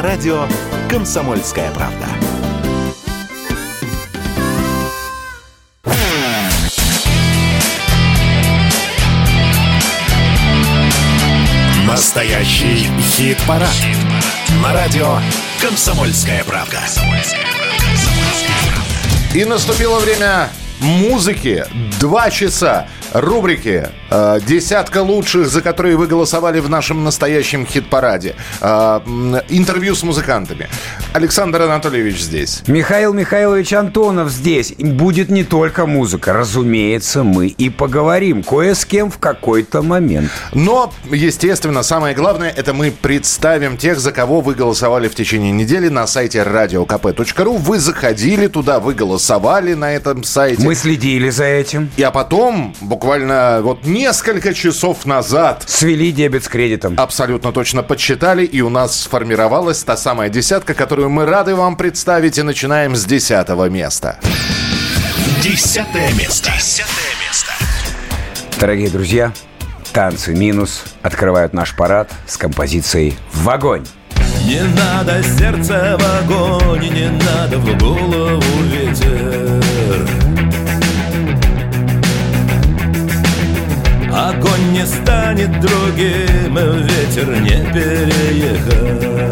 на радио «Комсомольская правда». Настоящий хит-парад. Хит на радио «Комсомольская правда». И наступило время музыки. Два часа рубрики э, «Десятка лучших», за которые вы голосовали в нашем настоящем хит-параде. Э, интервью с музыкантами. Александр Анатольевич здесь. Михаил Михайлович Антонов здесь. Будет не только музыка. Разумеется, мы и поговорим кое с кем в какой-то момент. Но, естественно, самое главное, это мы представим тех, за кого вы голосовали в течение недели на сайте radiokp.ru. Вы заходили туда, вы голосовали на этом сайте. Мы следили за этим. И а потом, буквально вот несколько часов назад... Свели дебет с кредитом. Абсолютно точно подсчитали, и у нас сформировалась та самая десятка, которую мы рады вам представить, и начинаем с десятого места. Десятое место. Десятое место. Дорогие друзья, танцы минус открывают наш парад с композицией «В огонь». Не надо сердце в огонь, не надо в голову ветер. Огонь не станет другим, ветер не переехать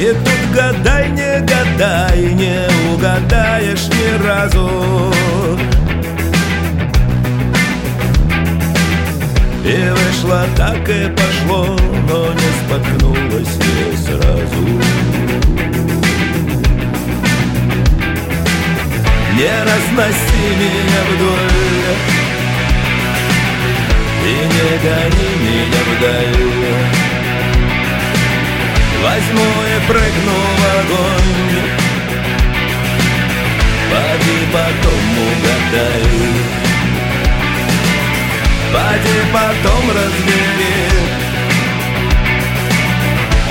И тут гадай, не гадай, не угадаешь ни разу. И вышло так и пошло, но не споткнулось не сразу. Не разноси меня вдоль И не гони меня вдаль Возьму и прыгну в огонь. Поди потом угадай. Поди потом разбери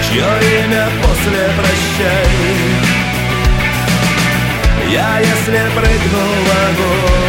Чье имя после прощай. Я если прыгну в огонь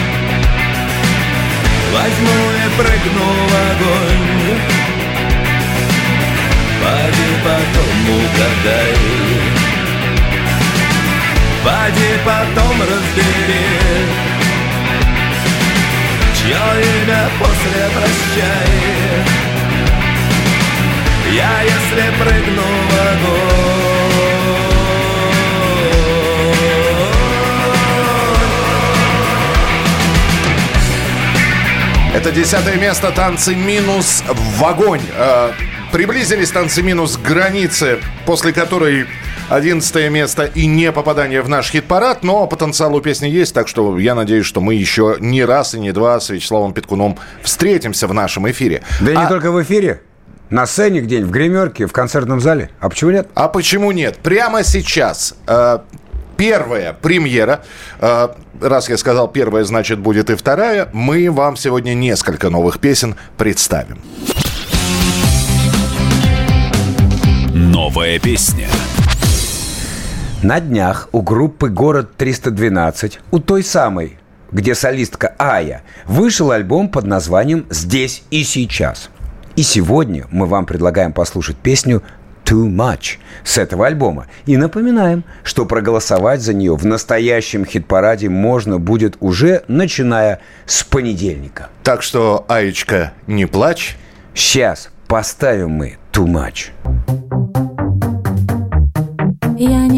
Возьму и прыгну в огонь. Поди потом угадай. Поди потом разбери Чье имя после прощай. Я если прыгну в огонь Это десятое место «Танцы минус в огонь». Э, приблизились «Танцы минус» к границе, после которой 11 место и не попадание в наш хит-парад, но потенциал у песни есть, так что я надеюсь, что мы еще не раз и не два с Вячеславом Петкуном встретимся в нашем эфире. Да и а... не только в эфире. На сцене где-нибудь, в гримерке, в концертном зале. А почему нет? А почему нет? Прямо сейчас э, первая премьера. Э, раз я сказал первая, значит будет и вторая. Мы вам сегодня несколько новых песен представим. Новая песня. На днях у группы «Город 312», у той самой, где солистка Ая, вышел альбом под названием «Здесь и сейчас». И сегодня мы вам предлагаем послушать песню Too Much с этого альбома. И напоминаем, что проголосовать за нее в настоящем хит-параде можно будет уже начиная с понедельника. Так что, Аечка, не плачь. Сейчас поставим мы Too Much.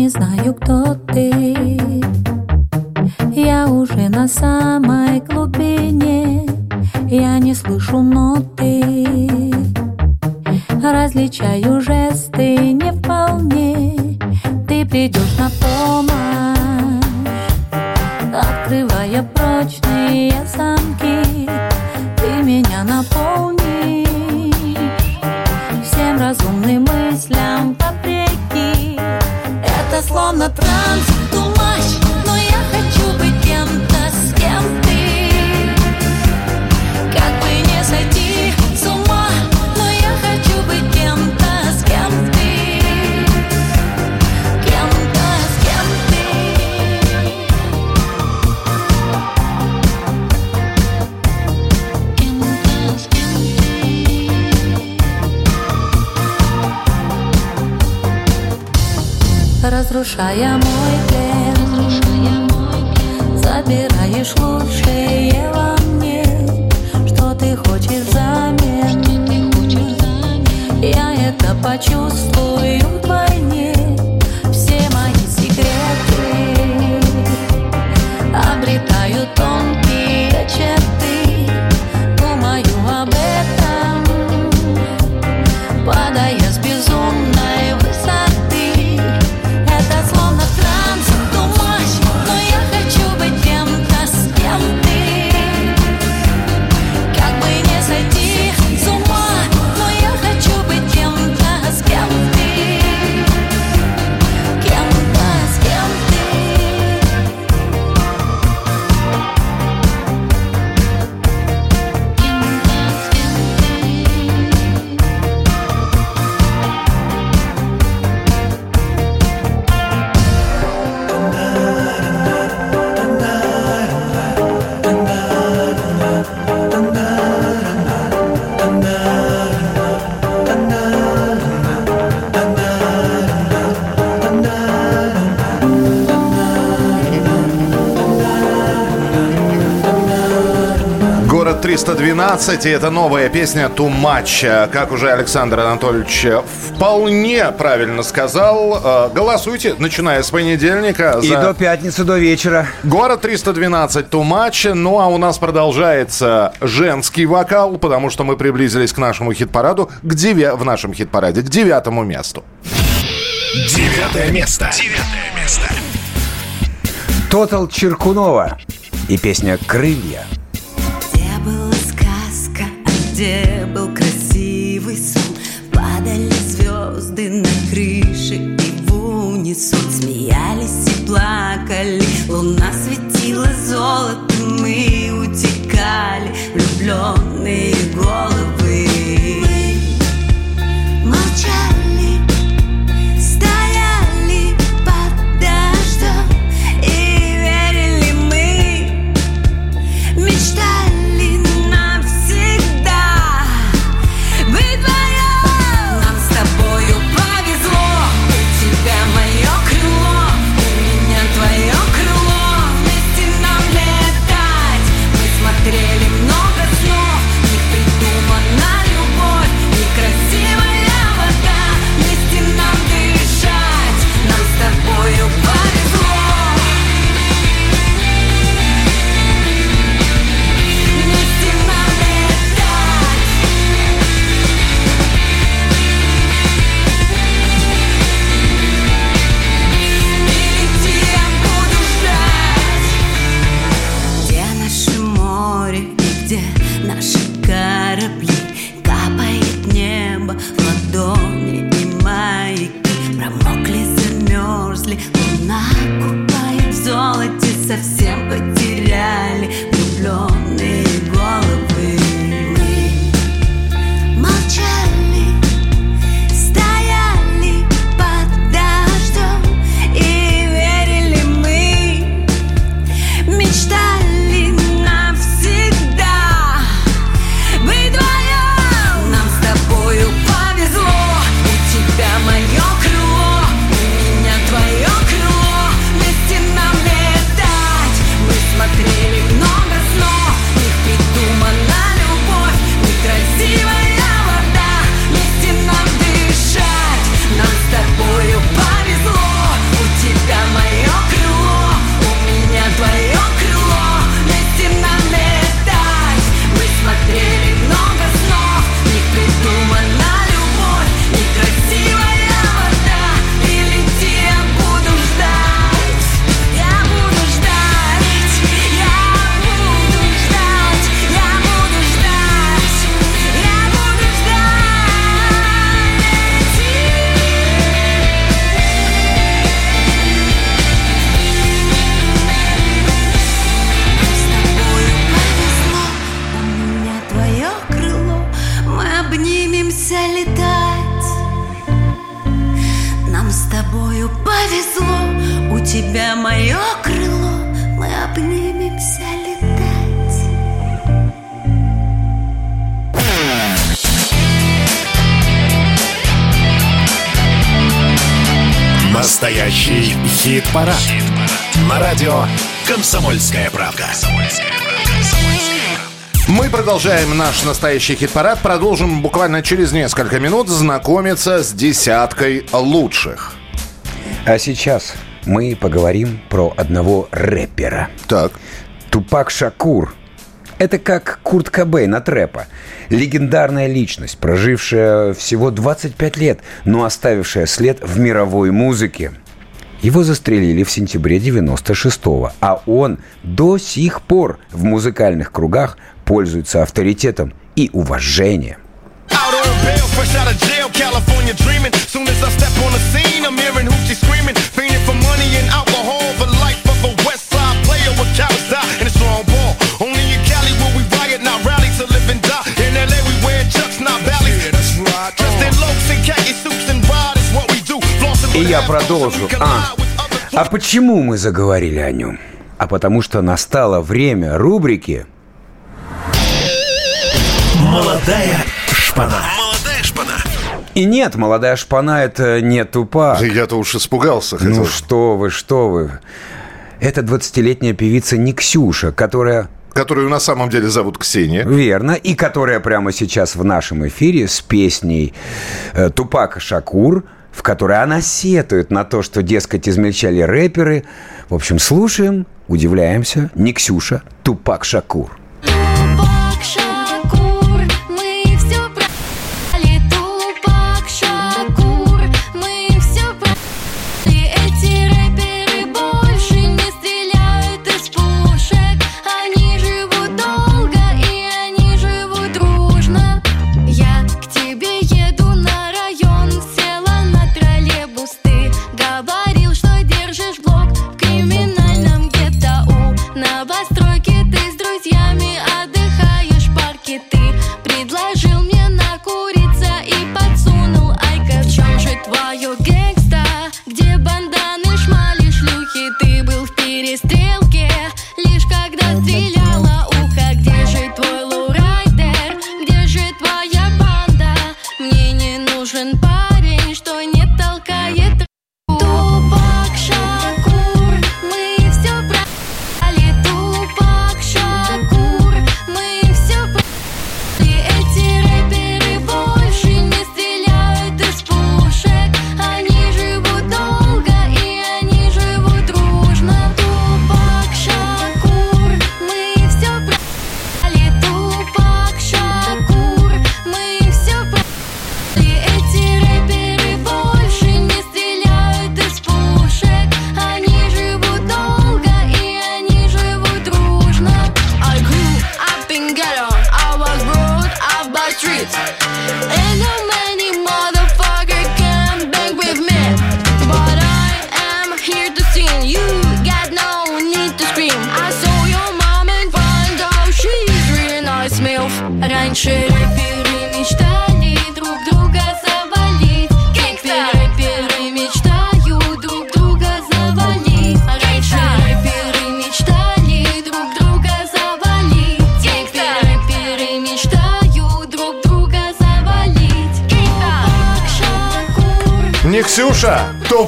знаю, кто ты Я уже на самой глубине Я не слышу ноты Различаю жесты не вполне. Ты придешь на помощь Открывая прочные замки. Ты меня наполни Всем разумным мыслям вопреки. Это словно транс, тумач Разрушая мой плен Забираешь лучшее во мне. Что ты хочешь взамен? Я это почувствую вдвойне 9012, и это новая песня «Тумач». Э, как уже Александр Анатольевич э, вполне правильно сказал, э, голосуйте, начиная с понедельника. За... И до пятницы, до вечера. Город 312, «Тумач». Ну, а у нас продолжается женский вокал, потому что мы приблизились к нашему хит-параду, к деве... в нашем хит-параде, к девятому месту. Девятое место. Девятое место. Тотал Черкунова и песня «Крылья» где был красивый сон. Падали звезды на крыши и в унисон. Смеялись и плакали, луна светила золотом Мы утекали, влюбленные головы Настоящий хит-парад. На радио «Комсомольская правка». Мы продолжаем наш настоящий хит-парад. Продолжим буквально через несколько минут знакомиться с десяткой лучших. А сейчас мы поговорим про одного рэпера. Так. Тупак Шакур. Это как Курт Кобейн от рэпа. Легендарная личность, прожившая всего 25 лет, но оставившая след в мировой музыке. Его застрелили в сентябре 96-го, а он до сих пор в музыкальных кругах пользуется авторитетом и уважением. Out of jail, И я продолжу. А, а почему мы заговорили о нем? А потому что настало время рубрики Молодая шпана. Молодая шпана. И нет, молодая шпана это не тупак. Я-то уж испугался. Ну хотел. что вы, что вы. Это 20-летняя певица Никсюша, которая Которую на самом деле зовут Ксения. Верно. И которая прямо сейчас в нашем эфире с песней э, Тупака Шакур, в которой она сетует на то, что, дескать, измельчали рэперы. В общем, слушаем, удивляемся. Никсюша, Тупак Шакур.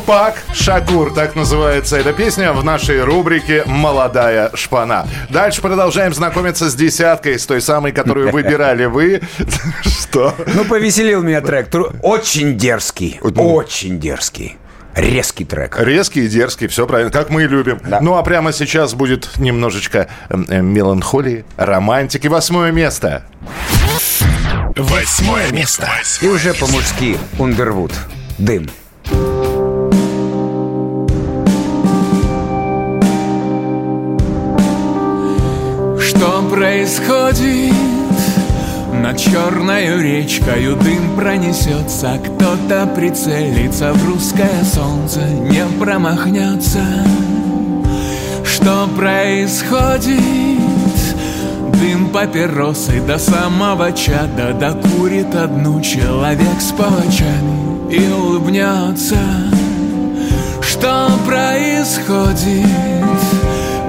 Тупак Шакур. Так называется эта песня в нашей рубрике «Молодая шпана». Дальше продолжаем знакомиться с десяткой, с той самой, которую выбирали вы. Что? Ну, повеселил меня трек. Очень дерзкий. Очень дерзкий. Резкий трек. Резкий и дерзкий, все правильно, как мы и любим. Да. Ну а прямо сейчас будет немножечко эм, эм, меланхолии, романтики. Восьмое место. Восьмое место. И уже по-мужски Ундервуд. Дым. Что происходит? Над черною речкою дым пронесется Кто-то прицелится в русское солнце Не промахнется Что происходит? Дым папиросы до самого чада Докурит одну человек с палачами И улыбнется Что происходит?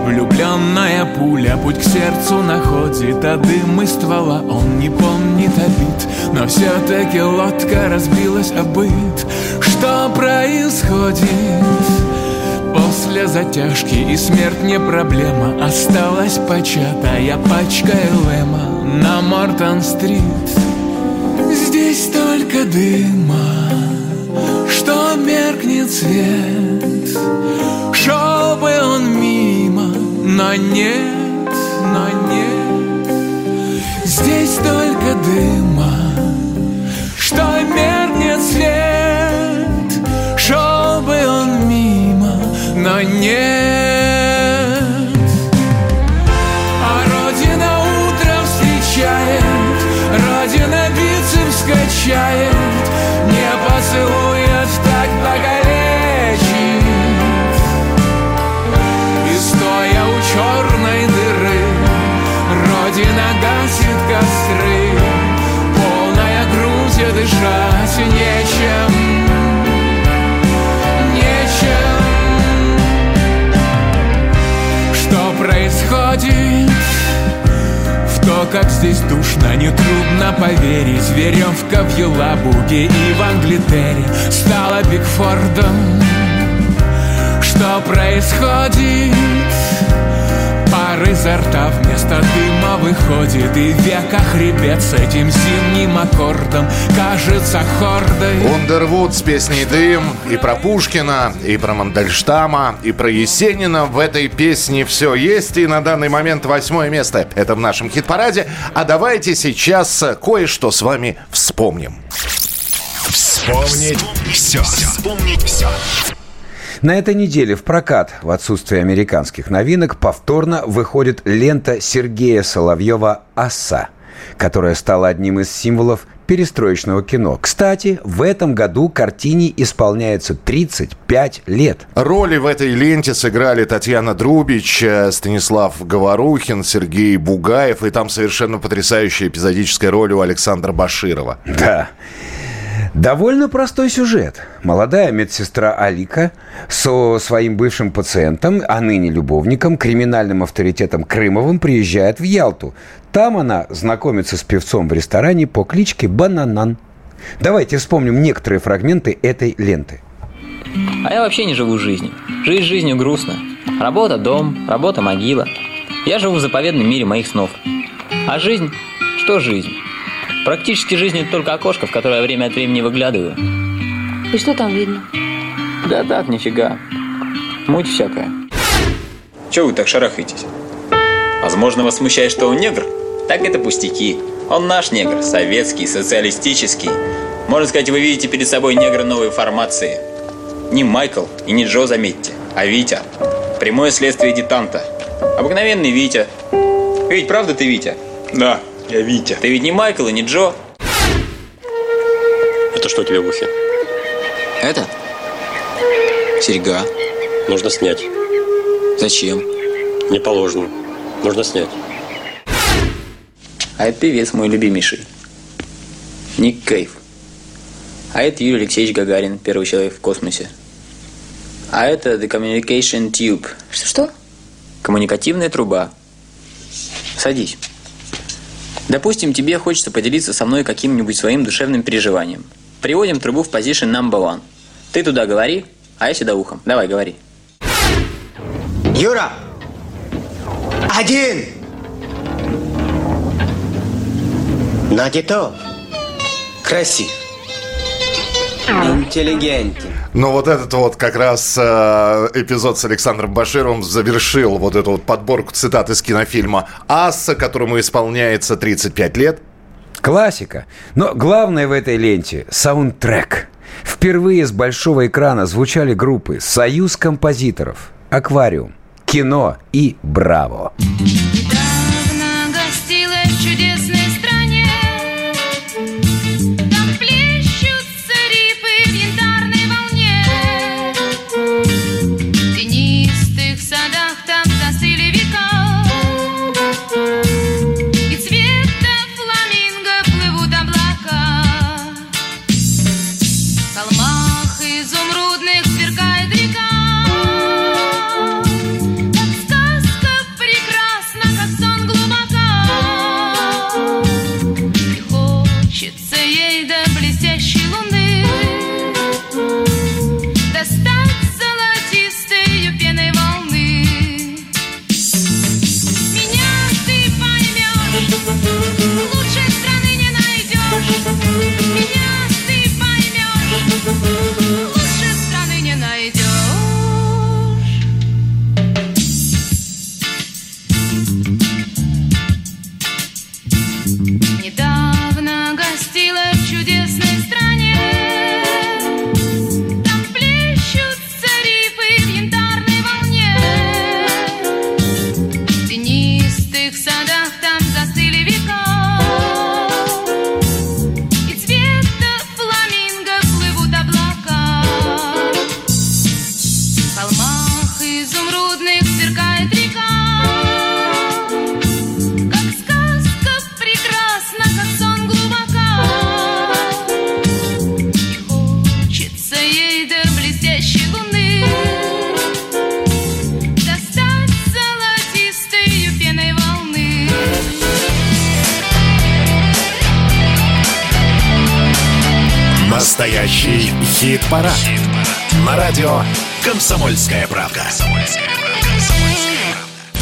Влюбленная пуля путь к сердцу находит А дым из ствола он не помнит обид Но все-таки лодка разбилась о быт. Что происходит? После затяжки и смерть не проблема. Осталась початая пачка Элэма На Мортон-стрит. Здесь только дыма Что меркнет свет. Шел бы он мимо Но нет, но нет. Здесь только дыма Что меркнет свет. Шел бы он мимо Но нет здесь душно, нетрудно поверить. Веревка в Елабуге и в Англитере. Стала Бигфордом. Что происходит? Пар изо рта вместо дыма выходит И века хребет с этим зимним аккордом Кажется хордой Ундервуд с песней «Дым» и про Пушкина, и про Мандельштама, и про Есенина. В этой песне все есть, и на данный момент восьмое место. Это в нашем хит-параде. А давайте сейчас кое-что с вами вспомним. Вспомнить все. Вспомнить все. На этой неделе в прокат в отсутствие американских новинок повторно выходит лента Сергея Соловьева «Оса», которая стала одним из символов перестроечного кино. Кстати, в этом году картине исполняется 35 лет. Роли в этой ленте сыграли Татьяна Друбич, э, Станислав Говорухин, Сергей Бугаев, и там совершенно потрясающая эпизодическая роль у Александра Баширова. Да. Довольно простой сюжет. Молодая медсестра Алика со своим бывшим пациентом, а ныне любовником, криминальным авторитетом Крымовым, приезжает в Ялту. Там она знакомится с певцом в ресторане по кличке Бананан. Давайте вспомним некоторые фрагменты этой ленты. А я вообще не живу жизнью. Жизнь жизнью грустно. Работа – дом, работа – могила. Я живу в заповедном мире моих снов. А жизнь? Что жизнь? Практически жизнь – это только окошко, в которое время от времени выглядываю. И что там видно? Да так, нифига. Муть всякая. Чего вы так шарахаетесь? Возможно, вас смущает, что он негр? Так это пустяки. Он наш негр, советский, социалистический. Можно сказать, вы видите перед собой негра новой формации. Не Майкл и не Джо, заметьте, а Витя. Прямое следствие детанта. Обыкновенный Витя. Ведь правда ты Витя? Да, я Витя. Ты ведь не Майкл и не Джо. Это что у тебя в ухе? Это? Серьга. Нужно снять. Зачем? Не положено. Нужно снять. А это певец мой любимейший. Ник Кейв. А это Юрий Алексеевич Гагарин, первый человек в космосе. А это The Communication Tube. Что-что? Коммуникативная труба. Садись. Допустим, тебе хочется поделиться со мной каким-нибудь своим душевным переживанием. Приводим трубу в position number one. Ты туда говори, а я сюда ухом. Давай, говори. Юра! Один! Нате то. Красив. Интеллигентен. Ну, вот этот вот как раз э, эпизод с Александром Башировым завершил вот эту вот подборку цитат из кинофильма «Асса», которому исполняется 35 лет. Классика. Но главное в этой ленте – саундтрек. Впервые с большого экрана звучали группы «Союз композиторов», «Аквариум», «Кино» и «Браво». Недавно Настоящий хит-парад. На радио «Комсомольская правда».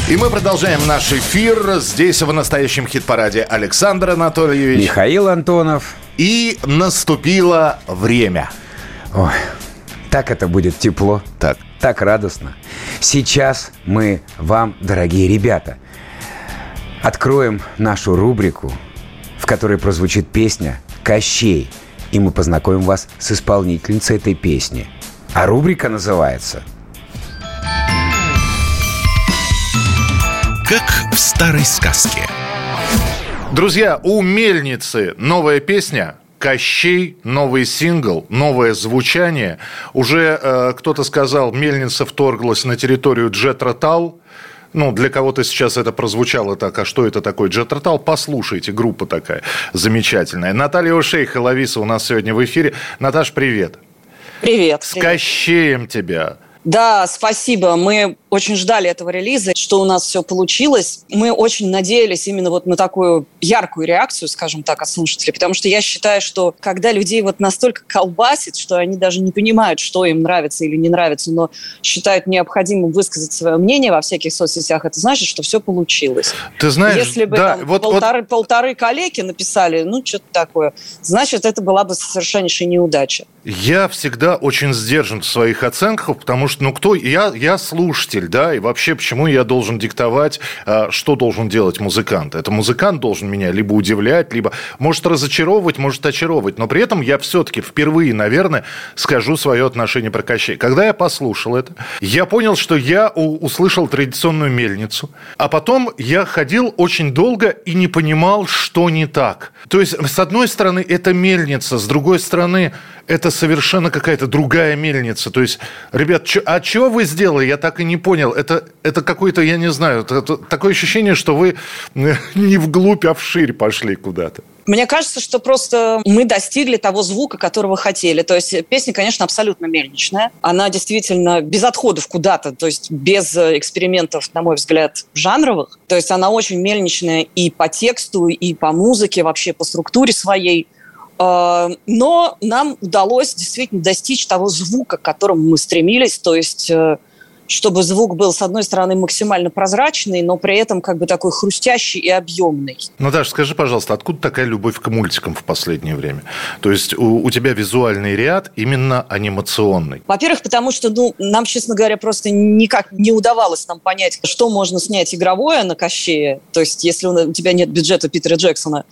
И мы продолжаем наш эфир. Здесь в настоящем хит-параде Александр Анатольевич. Михаил Антонов. И наступило время. Ой, так это будет тепло. Так. Так радостно. Сейчас мы вам, дорогие ребята, откроем нашу рубрику, в которой прозвучит песня «Кощей». И мы познакомим вас с исполнительницей этой песни. А рубрика называется Как в старой сказке. Друзья, у Мельницы новая песня Кощей, новый сингл, новое звучание. Уже э, кто-то сказал, Мельница вторглась на территорию Джетротал. Ну, для кого-то сейчас это прозвучало так, а что это такое? Джетротал, послушайте, группа такая замечательная. Наталья Ушейха, Лависа у нас сегодня в эфире. Наташ, привет. Привет. С привет. Кощеем тебя. Да, спасибо. Мы очень ждали этого релиза, что у нас все получилось. Мы очень надеялись именно вот на такую яркую реакцию, скажем так, от слушателей, потому что я считаю, что когда людей вот настолько колбасит, что они даже не понимают, что им нравится или не нравится, но считают необходимым высказать свое мнение во всяких соцсетях, это значит, что все получилось. Ты знаешь, Если бы да, там вот- вот- полторы, полторы коллеги написали, ну, что-то такое, значит, это была бы совершеннейшая неудача. Я всегда очень сдержан в своих оценках, потому что, ну, кто... Я, я слушатель, да, и вообще, почему я должен диктовать, а, что должен делать музыкант? Это музыкант должен меня либо удивлять, либо может разочаровывать, может очаровывать, но при этом я все-таки впервые, наверное, скажу свое отношение про Кощей. Когда я послушал это, я понял, что я услышал традиционную мельницу, а потом я ходил очень долго и не понимал, что не так. То есть, с одной стороны, это мельница, с другой стороны, это совершенно какая-то другая мельница. То есть, ребят, чё- а чего вы сделали? Я так и не понял. Это, это какой-то, я не знаю, это- это такое ощущение, что вы э, не вглубь, а вширь пошли куда-то. Мне кажется, что просто мы достигли того звука, которого хотели. То есть песня, конечно, абсолютно мельничная. Она действительно без отходов куда-то, то есть без э, экспериментов, на мой взгляд, жанровых. То есть она очень мельничная и по тексту, и по музыке, вообще по структуре своей. Э, Но нам удалось действительно достичь того звука, к которому мы стремились. То есть э, чтобы звук был, с одной стороны, максимально прозрачный, но при этом как бы такой хрустящий и объемный. Наташа, скажи, пожалуйста, откуда такая любовь к мультикам в последнее время? То есть у, у тебя визуальный ряд именно анимационный. Во-первых, потому что, ну, нам, честно говоря, просто никак не удавалось нам понять, что можно снять игровое на Кощее. То есть, если у тебя нет бюджета Питера Джексона.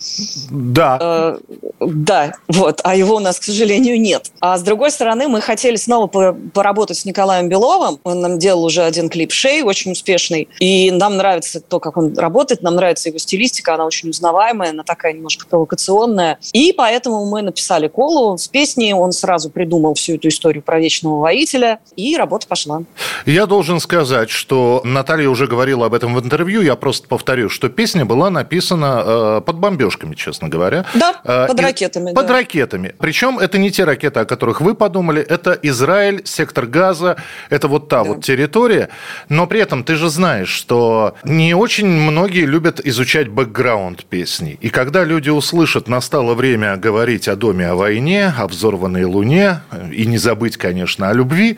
Да. Э, да, вот. А его у нас, к сожалению, нет. А с другой стороны, мы хотели снова по- поработать с Николаем Беловым. Он нам делал уже один клип «Шей», очень успешный. И нам нравится то, как он работает, нам нравится его стилистика, она очень узнаваемая, она такая немножко провокационная. И поэтому мы написали Колу с песней, он сразу придумал всю эту историю про вечного воителя, и работа пошла. Я должен сказать, что Наталья уже говорила об этом в интервью, я просто повторю, что песня была написана э, под бомбежками, честно говоря. Да, Э, под и- ракетами. Под да. ракетами. Причем это не те ракеты, о которых вы подумали, это Израиль, сектор газа, это вот та вот территория. Но при этом ты же знаешь, что не очень многие любят изучать бэкграунд песни. И когда люди услышат, настало время говорить о доме, о войне, о взорванной луне, и не забыть, конечно, о любви,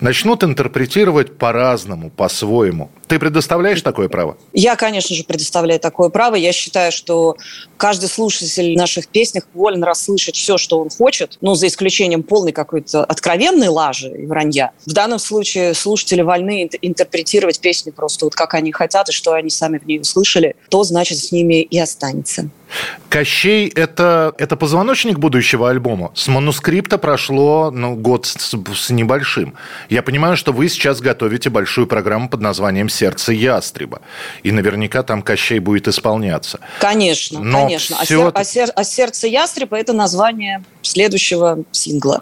начнут интерпретировать по-разному, по-своему. Ты предоставляешь такое право? Я, конечно же, предоставляю такое право. Я считаю, что каждый слушатель наших песнях волен расслышать все, что он хочет, ну, за исключением полной какой-то откровенной лажи и вранья. В данном случае слушатели вольны ин- интерпретировать песню просто вот как они хотят, и что они сами в ней услышали, то, значит, с ними и останется. Кощей это, это позвоночник будущего альбома. С манускрипта прошло ну, год с, с небольшим. Я понимаю, что вы сейчас готовите большую программу под названием «Сердце ястреба». И наверняка там Кощей будет исполняться. Конечно, Но конечно. А, всё сер- а сер- а сердце ястреба это название следующего сингла,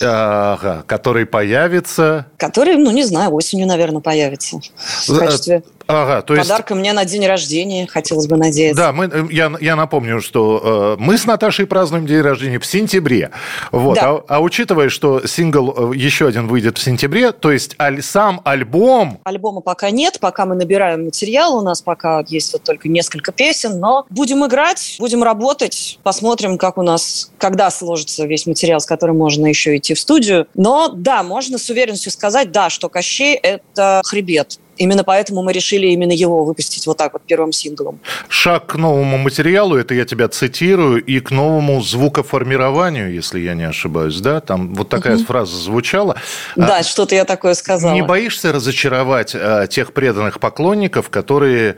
Ага, который появится... который, ну, не знаю, осенью, наверное, появится в качестве Ага, то есть... Подарка мне на день рождения, хотелось бы надеяться. Да, мы, э, я, я напомню, что э, мы с Наташей празднуем день рождения в сентябре. Вот. Да. А, а учитывая, что сингл э, еще один выйдет в сентябре, то есть аль- сам альбом... Альбома пока нет, пока мы набираем материал, у нас пока есть вот только несколько песен, но будем играть, будем работать, посмотрим, как у нас, когда сложится весь материал, с которым можно еще идти в студию. Но да, можно с уверенностью сказать, да, что Кощей – это хребет. Именно поэтому мы решили именно его выпустить вот так вот первым синглом. Шаг к новому материалу, это я тебя цитирую, и к новому звукоформированию, если я не ошибаюсь, да? Там вот такая Мгм. фраза звучала. Да, А, что-то я такое сказала. Не боишься разочаровать э, тех преданных поклонников, которые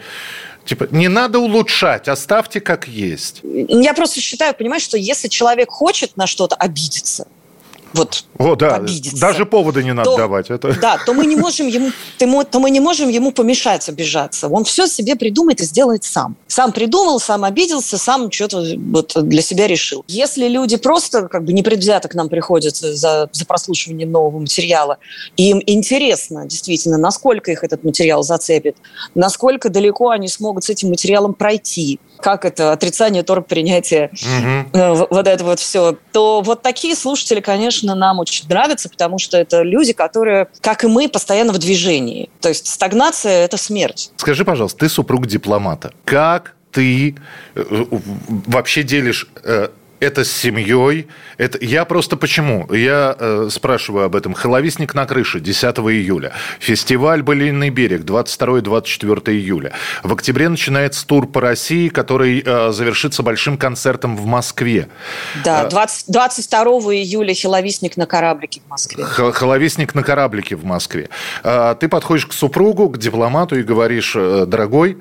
типа не надо улучшать, оставьте как есть. Я просто считаю, понимаешь, что если человек хочет на что-то обидеться, вот О, да, обидеться, даже повода не надо то- давать. Это... Да, то мы не можем ему, то мы- то мы не можем ему помешать обижаться. Он все себе придумает и сделает сам. Сам придумал, сам обиделся, сам что-то вот для себя решил. Если люди просто как бы непредвзято к нам приходят за, за прослушиванием нового материала, и им интересно действительно, насколько их этот материал зацепит, насколько далеко они смогут с этим материалом пройти, как это отрицание торг принятия э, в- вот это вот все, то вот такие слушатели, конечно, нам очень нравятся, потому что это люди, которые, как и мы, постоянно в движении. То есть стагнация – это смерть. Скажи, пожалуйста, ты супруг дипломата. Как ты э, вообще делишь э, это с семьей? Это... Я просто почему? Я э, спрашиваю об этом. «Холовисник на крыше» 10 июля. Фестиваль «Былинный берег» 22-24 июля. В октябре начинается тур по России, который э, завершится большим концертом в Москве. Да, А- 20 22 июля «Хиловисник» на кораблике в Москве. Х- Холовисник на кораблике в Москве. А, Ты подходишь к супругу, к дипломату и говоришь, э, дорогой,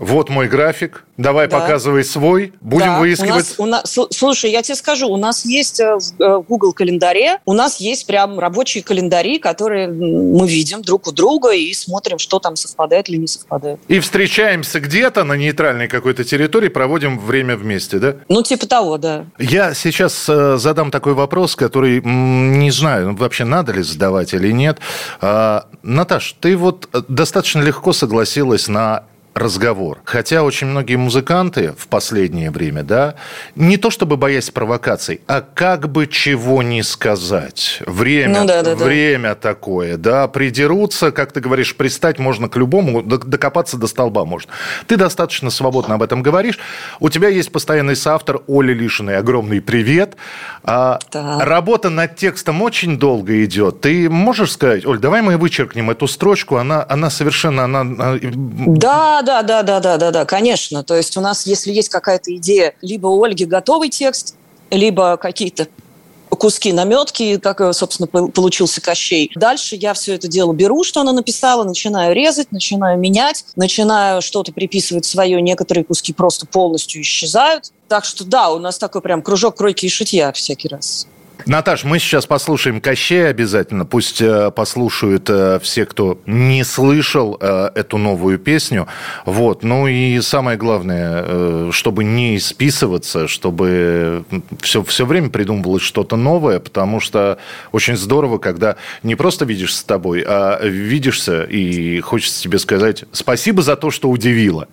вот мой график, давай Да. показывай свой, будем Да, выискивать. У нас, у нас- слу- слушай, я тебе скажу, у нас есть э, в э, в Google календаре, у нас есть прям рабочие календари, которые мы видим друг у друга и смотрим, что там совпадает или не совпадает. И встречаемся где-то на нейтральной какой-то территории, проводим время вместе, да? Ну, типа того, да. Я сейчас э, задам такой вопрос, который не знаю, вообще надо ли задавать или нет. А, Наташ, ты вот достаточно легко согласилась на разговор. Хотя очень многие музыканты в последнее время, да, не то чтобы боясь провокаций, а как бы чего не сказать. Время, Ну да, да, да. время такое, да, придерутся, как ты говоришь, пристать можно к любому, докопаться до столба можно. Ты достаточно свободно об этом говоришь. У тебя есть постоянный соавтор Оля Лишиной. Огромный привет. А, Так. Работа над текстом очень долго идет. Ты можешь сказать, Оль, давай мы вычеркнем эту строчку, она, она совершенно... Она, она- Да, да, да, да, да, да, да, конечно. То есть у нас, если есть какая-то идея, либо у Ольги готовый текст, либо какие-то куски наметки, как, э, собственно, пол- получился Кощей. Дальше я все это дело беру, что она написала, начинаю резать, начинаю менять, начинаю что-то приписывать свое, некоторые куски просто полностью исчезают. Так что да, у нас такой прям кружок кройки и шитья всякий раз. Наташ, мы сейчас послушаем Кощея обязательно. Пусть э, послушают э, все, кто не слышал э, эту новую песню. Вот. Ну и самое главное, чтобы не исписываться, чтобы все, все время придумывалось что-то новое, потому что очень здорово, когда не просто видишь с тобой, а видишься и хочется тебе сказать спасибо за то, что удивило.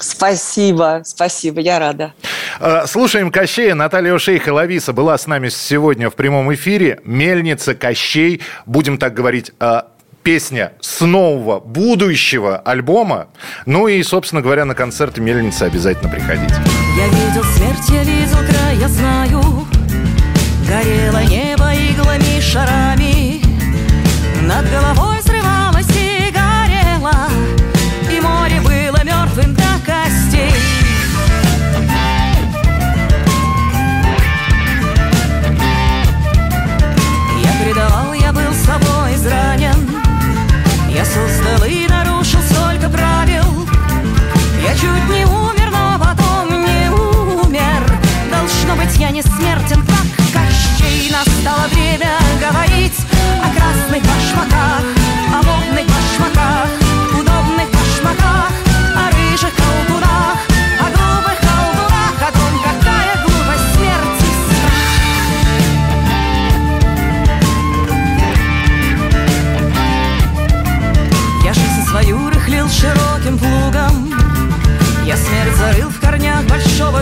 Спасибо, спасибо, я рада. Э, Слушаем Кощея. Наталья Шейха Лависа была с нами сегодня в прямом эфире. Мельница, Кощей. Будем так говорить, э, песня с нового будущего альбома. Ну и, собственно говоря, на концерты Мельницы обязательно приходите. Я видел смерть, я видел край, я знаю Горело небо иглами, шарами Над головой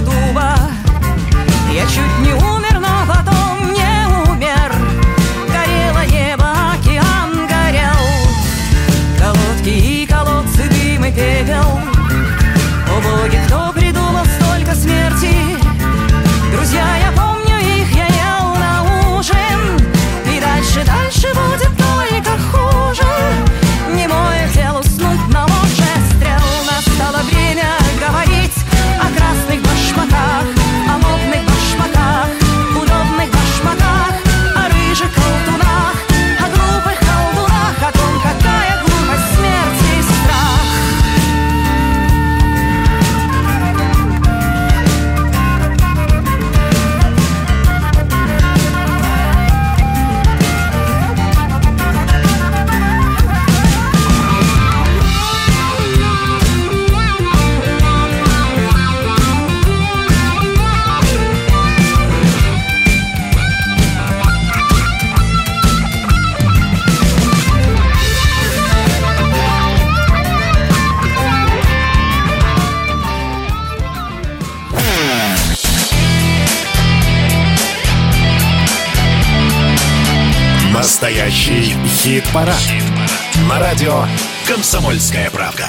дуба Я чуть не умер Хит-парад. На радио «Комсомольская правка».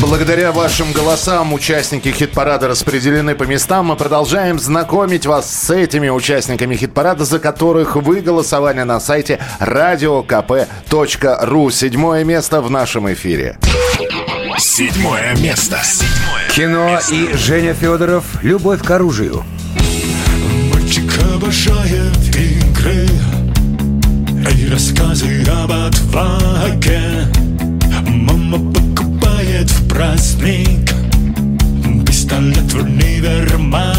Благодаря вашим голосам участники хит-парада распределены по местам. Мы продолжаем знакомить вас с этими участниками хит-парада, за которых вы голосовали на сайте radiokp.ru. Седьмое место в нашем эфире. Седьмое место. Кино и Женя Федоров «Любовь к оружию». Мальчик обожает рассказы об отваге. Мама покупает в праздник Пистолет в универмаге.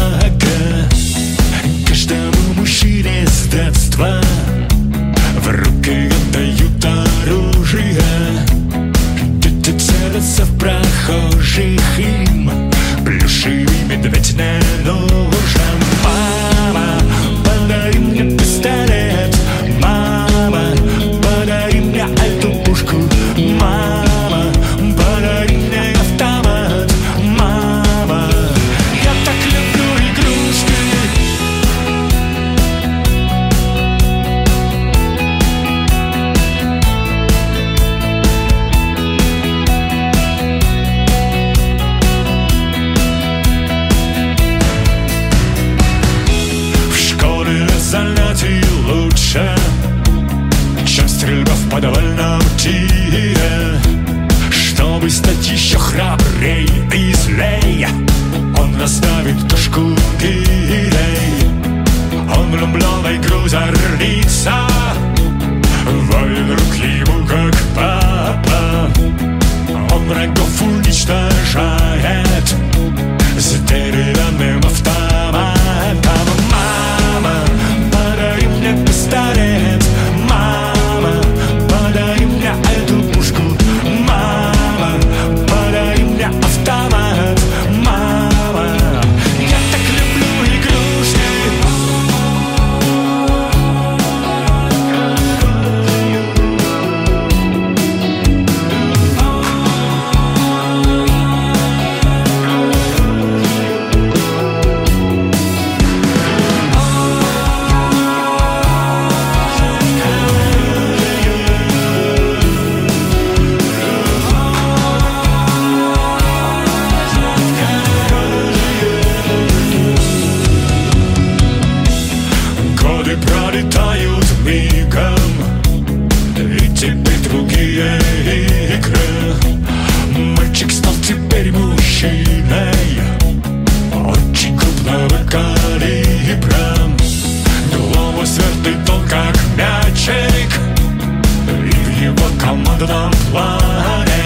Каждому мужчине с детства В руки отдают оружие. Дети целятся в прохожих им Плюшевый медведь не нужен в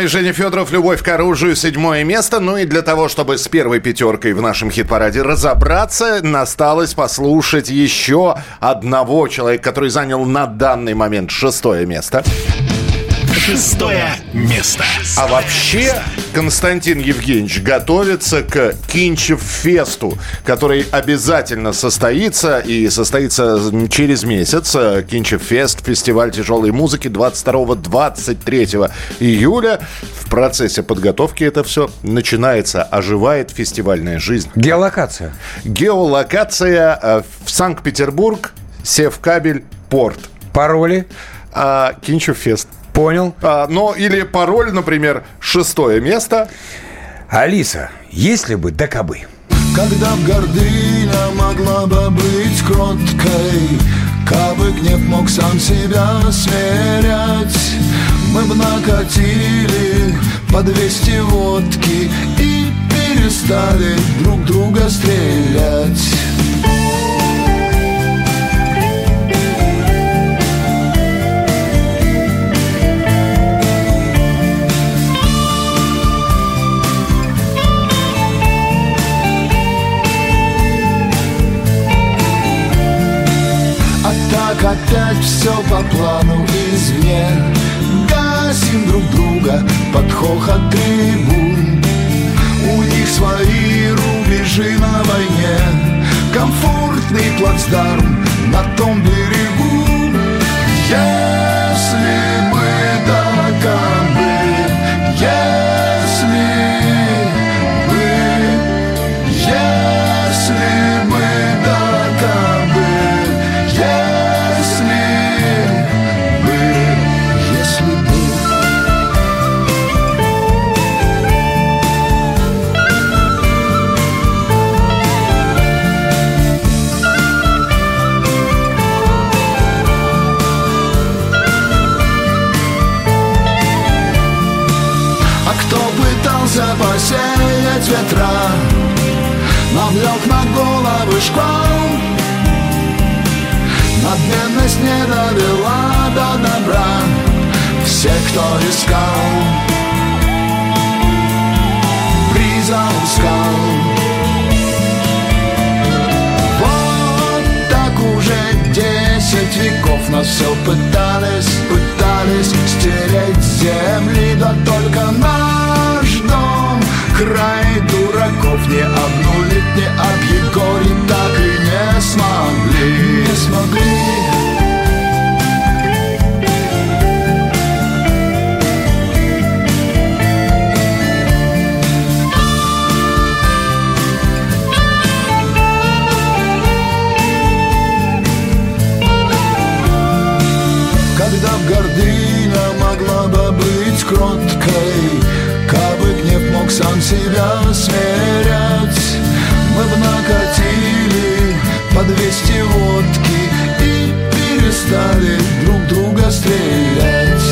И Женя Федоров «Любовь к оружию» седьмое место. Ну и для того, чтобы с первой пятеркой в нашем хит-параде разобраться, насталось послушать еще одного человека, который занял на данный момент шестое место. Шестое место. А вообще Константин Евгеньевич готовится к Кинчев-фесту, который обязательно состоится и состоится через месяц. Кинчев-фест, фестиваль тяжелой музыки 22-23 июля. В процессе подготовки это все начинается, оживает фестивальная жизнь. Геолокация. Геолокация э, в Санкт-Петербург, Севкабель, порт. Пароли? А, Кинчев-фест. Понял. А, но или пароль, например, шестое место. Алиса, если бы да кабы. Когда б гордыня могла бы быть кроткой Кабы гнев мог сам себя смирять Мы б накатили по 200 водки И перестали друг друга стрелять Так опять все по плану извне. Гасим друг друга под хохот трибун. У них свои рубежи на войне. Комфортный плацдарм на том берегу. Если посеять ветра. Навлек на головы шквал. Надменность не довела до добра Все, кто искал. Приза у скал. Вот так уже десять веков Нас все пытались, пытались Стереть с земли Да только дом Край дураков Не обнулить, не объегорить Так и не смогли. Не смогли. Когда б гордыня могла бы быть кроткой Гнев мог сам себя смирять Мы б накатили по 200 водки И перестали друг друга стрелять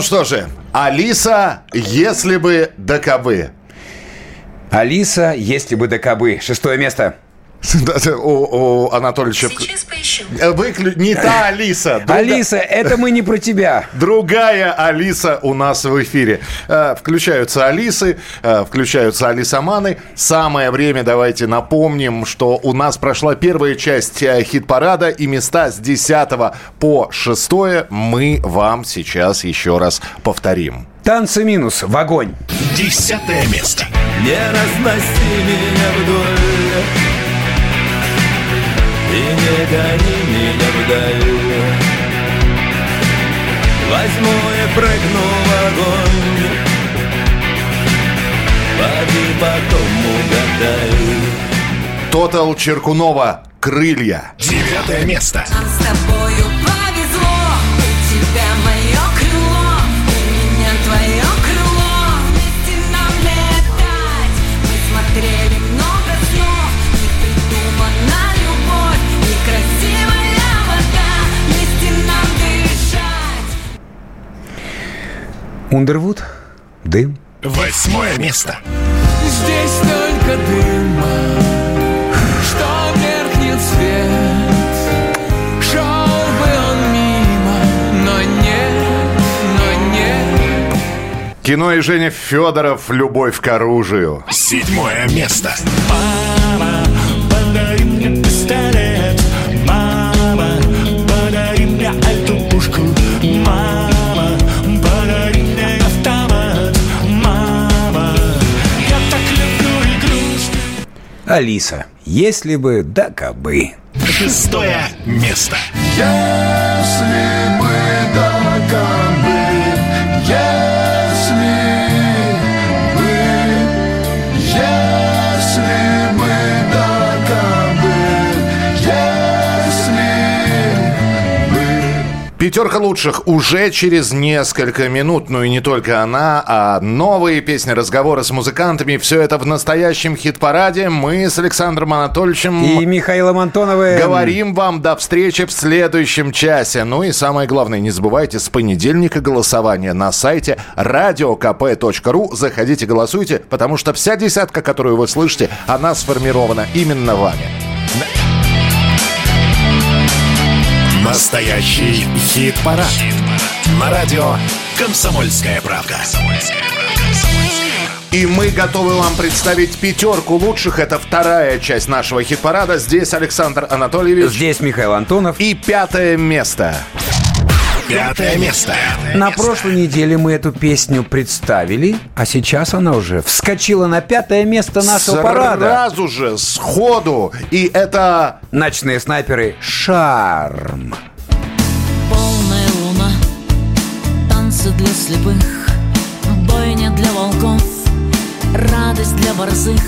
Ну что же, Алиса, если бы да кабы. Алиса, если бы да кабы. Шестое место. У, у Анатольевича... Выклю... Не та Алиса. друга- Алиса, это мы не про тебя. Другая Алиса у нас в эфире. Э, Включаются Алисы, э, включаются Алисаманы. Самое время, давайте напомним, что у нас прошла первая часть э, хит-парада, и места с 10 по 6 мы вам сейчас еще раз повторим. Танцы минус в огонь. Десятое место. Не разноси меня вдоль И не гони меня вдаль Возьму и прыгну в огонь. Поди потом угадай. Тотал Черкунова. «Крылья». Девятое место. Нам с тобою Ундервуд. Дым. Восьмое место. здесь только дыма Что меркнет свет Шел бы он мимо Но нет, но нет Кино и Женя Федоров «Любовь к оружию». Седьмое место. Мама, Алиса, если бы, да кабы. Шестое место. Если бы да Пятерка лучших уже через несколько минут. Ну и не только она, а новые песни, разговоры с музыкантами. Все это в настоящем хит-параде. Мы с Александром Анатольевичем... И Михаилом Антоновым. Говорим вам до встречи в следующем часе. Ну и самое главное, не забывайте, с понедельника голосование на сайте radiokp.ru. Заходите, голосуйте, потому что вся десятка, которую вы слышите, она сформирована именно вами. Настоящий хит-парад. На радио «Комсомольская правда». И мы готовы вам представить пятерку лучших. Это вторая часть нашего хит-парада. Здесь Александр Анатольевич. Здесь Михаил Антонов. И пятое место. Пятое место. На прошлой неделе мы эту песню представили, а сейчас она уже вскочила на пятое место нашего парада. Сразу же, сходу. И это... Ночные снайперы «Шарм». Полная луна, танцы для слепых, бойня для волков, радость для борзых.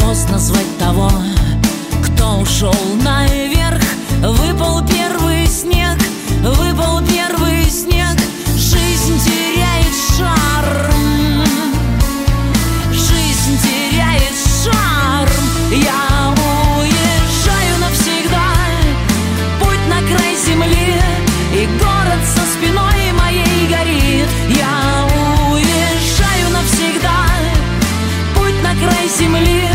Поздно звать того, кто ушел наверх. Выпал земли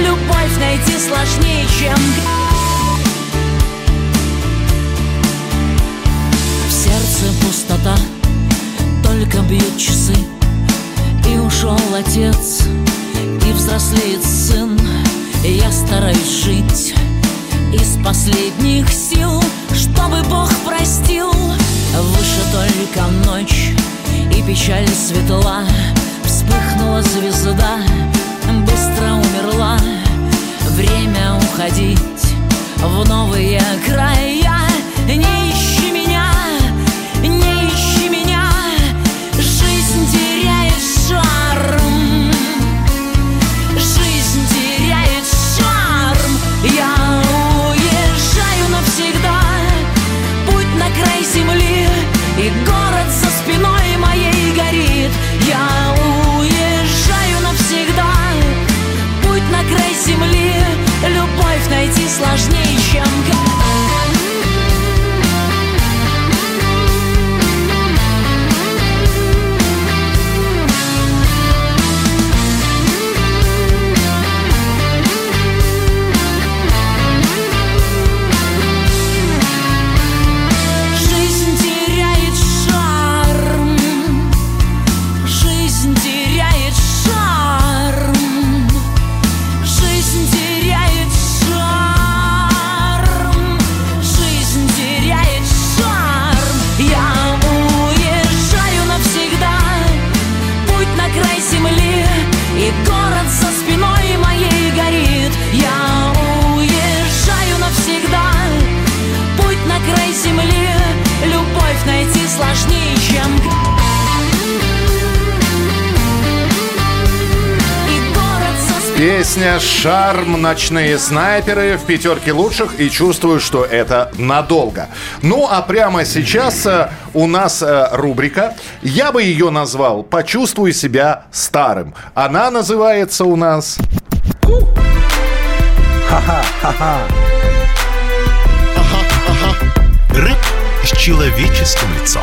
Любовь найти сложнее, чем В сердце пустота. Только бьют часы И ушел отец И взрослеет сын. Я стараюсь жить из последних сил, чтобы Бог простил. Выше только ночь и печаль светла, вспыхнула звезда, быстро умерла. Время уходить в новые края. Не Песня «Шарм. Ночные снайперы» в пятерке лучших и чувствую, что это надолго. Ну, а прямо сейчас э, у нас э, рубрика. Я бы ее назвал «Почувствуй себя старым». Она называется у нас... Ха-ха-ха-ха. Рэп с человеческим лицом.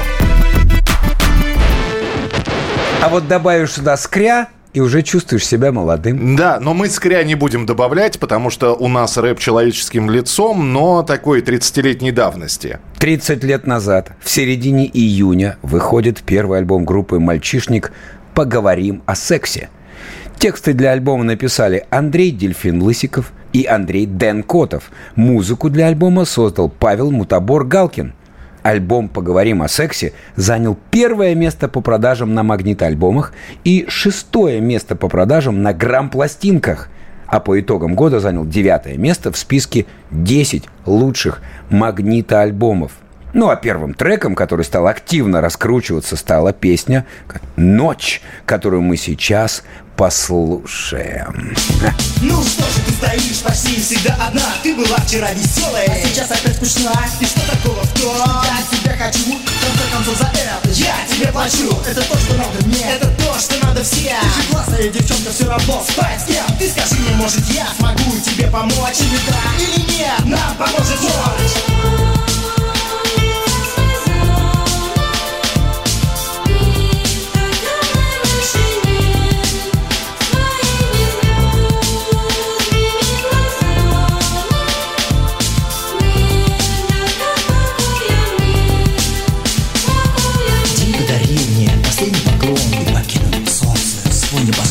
А вот добавишь сюда скря, и уже чувствуешь себя молодым. Да, но мы скоря не будем добавлять, потому что у нас рэп человеческим лицом, но такой 30-летней давности. 30 лет назад, в середине июня, выходит первый альбом группы «Мальчишник» «Поговорим о сексе». Тексты для альбома написали Андрей Дельфин Лысиков и Андрей Дэн Котов. Музыку для альбома создал Павел Мутабор Галкин. Альбом «Поговорим о сексе» занял первое место по продажам на магнит-альбомах и шестое место по продажам на грамм-пластинках, а по итогам года занял девятое место в списке 10 лучших магнита-альбомов. Ну а первым треком, который стал активно раскручиваться, стала песня «Ночь», которую мы сейчас послушаем. Ну что же ты стоишь почти всегда одна? Ты была вчера веселая, а сейчас опять скучна И что такого в том, я тебя хочу. В конце концов за это я тебе плачу. Это то, что надо мне, это то, что надо всем. Ты же классная девчонка, все равно спать с кем. Ты скажи мне, может я смогу тебе помочь? Или да, или нет, нам поможет ночь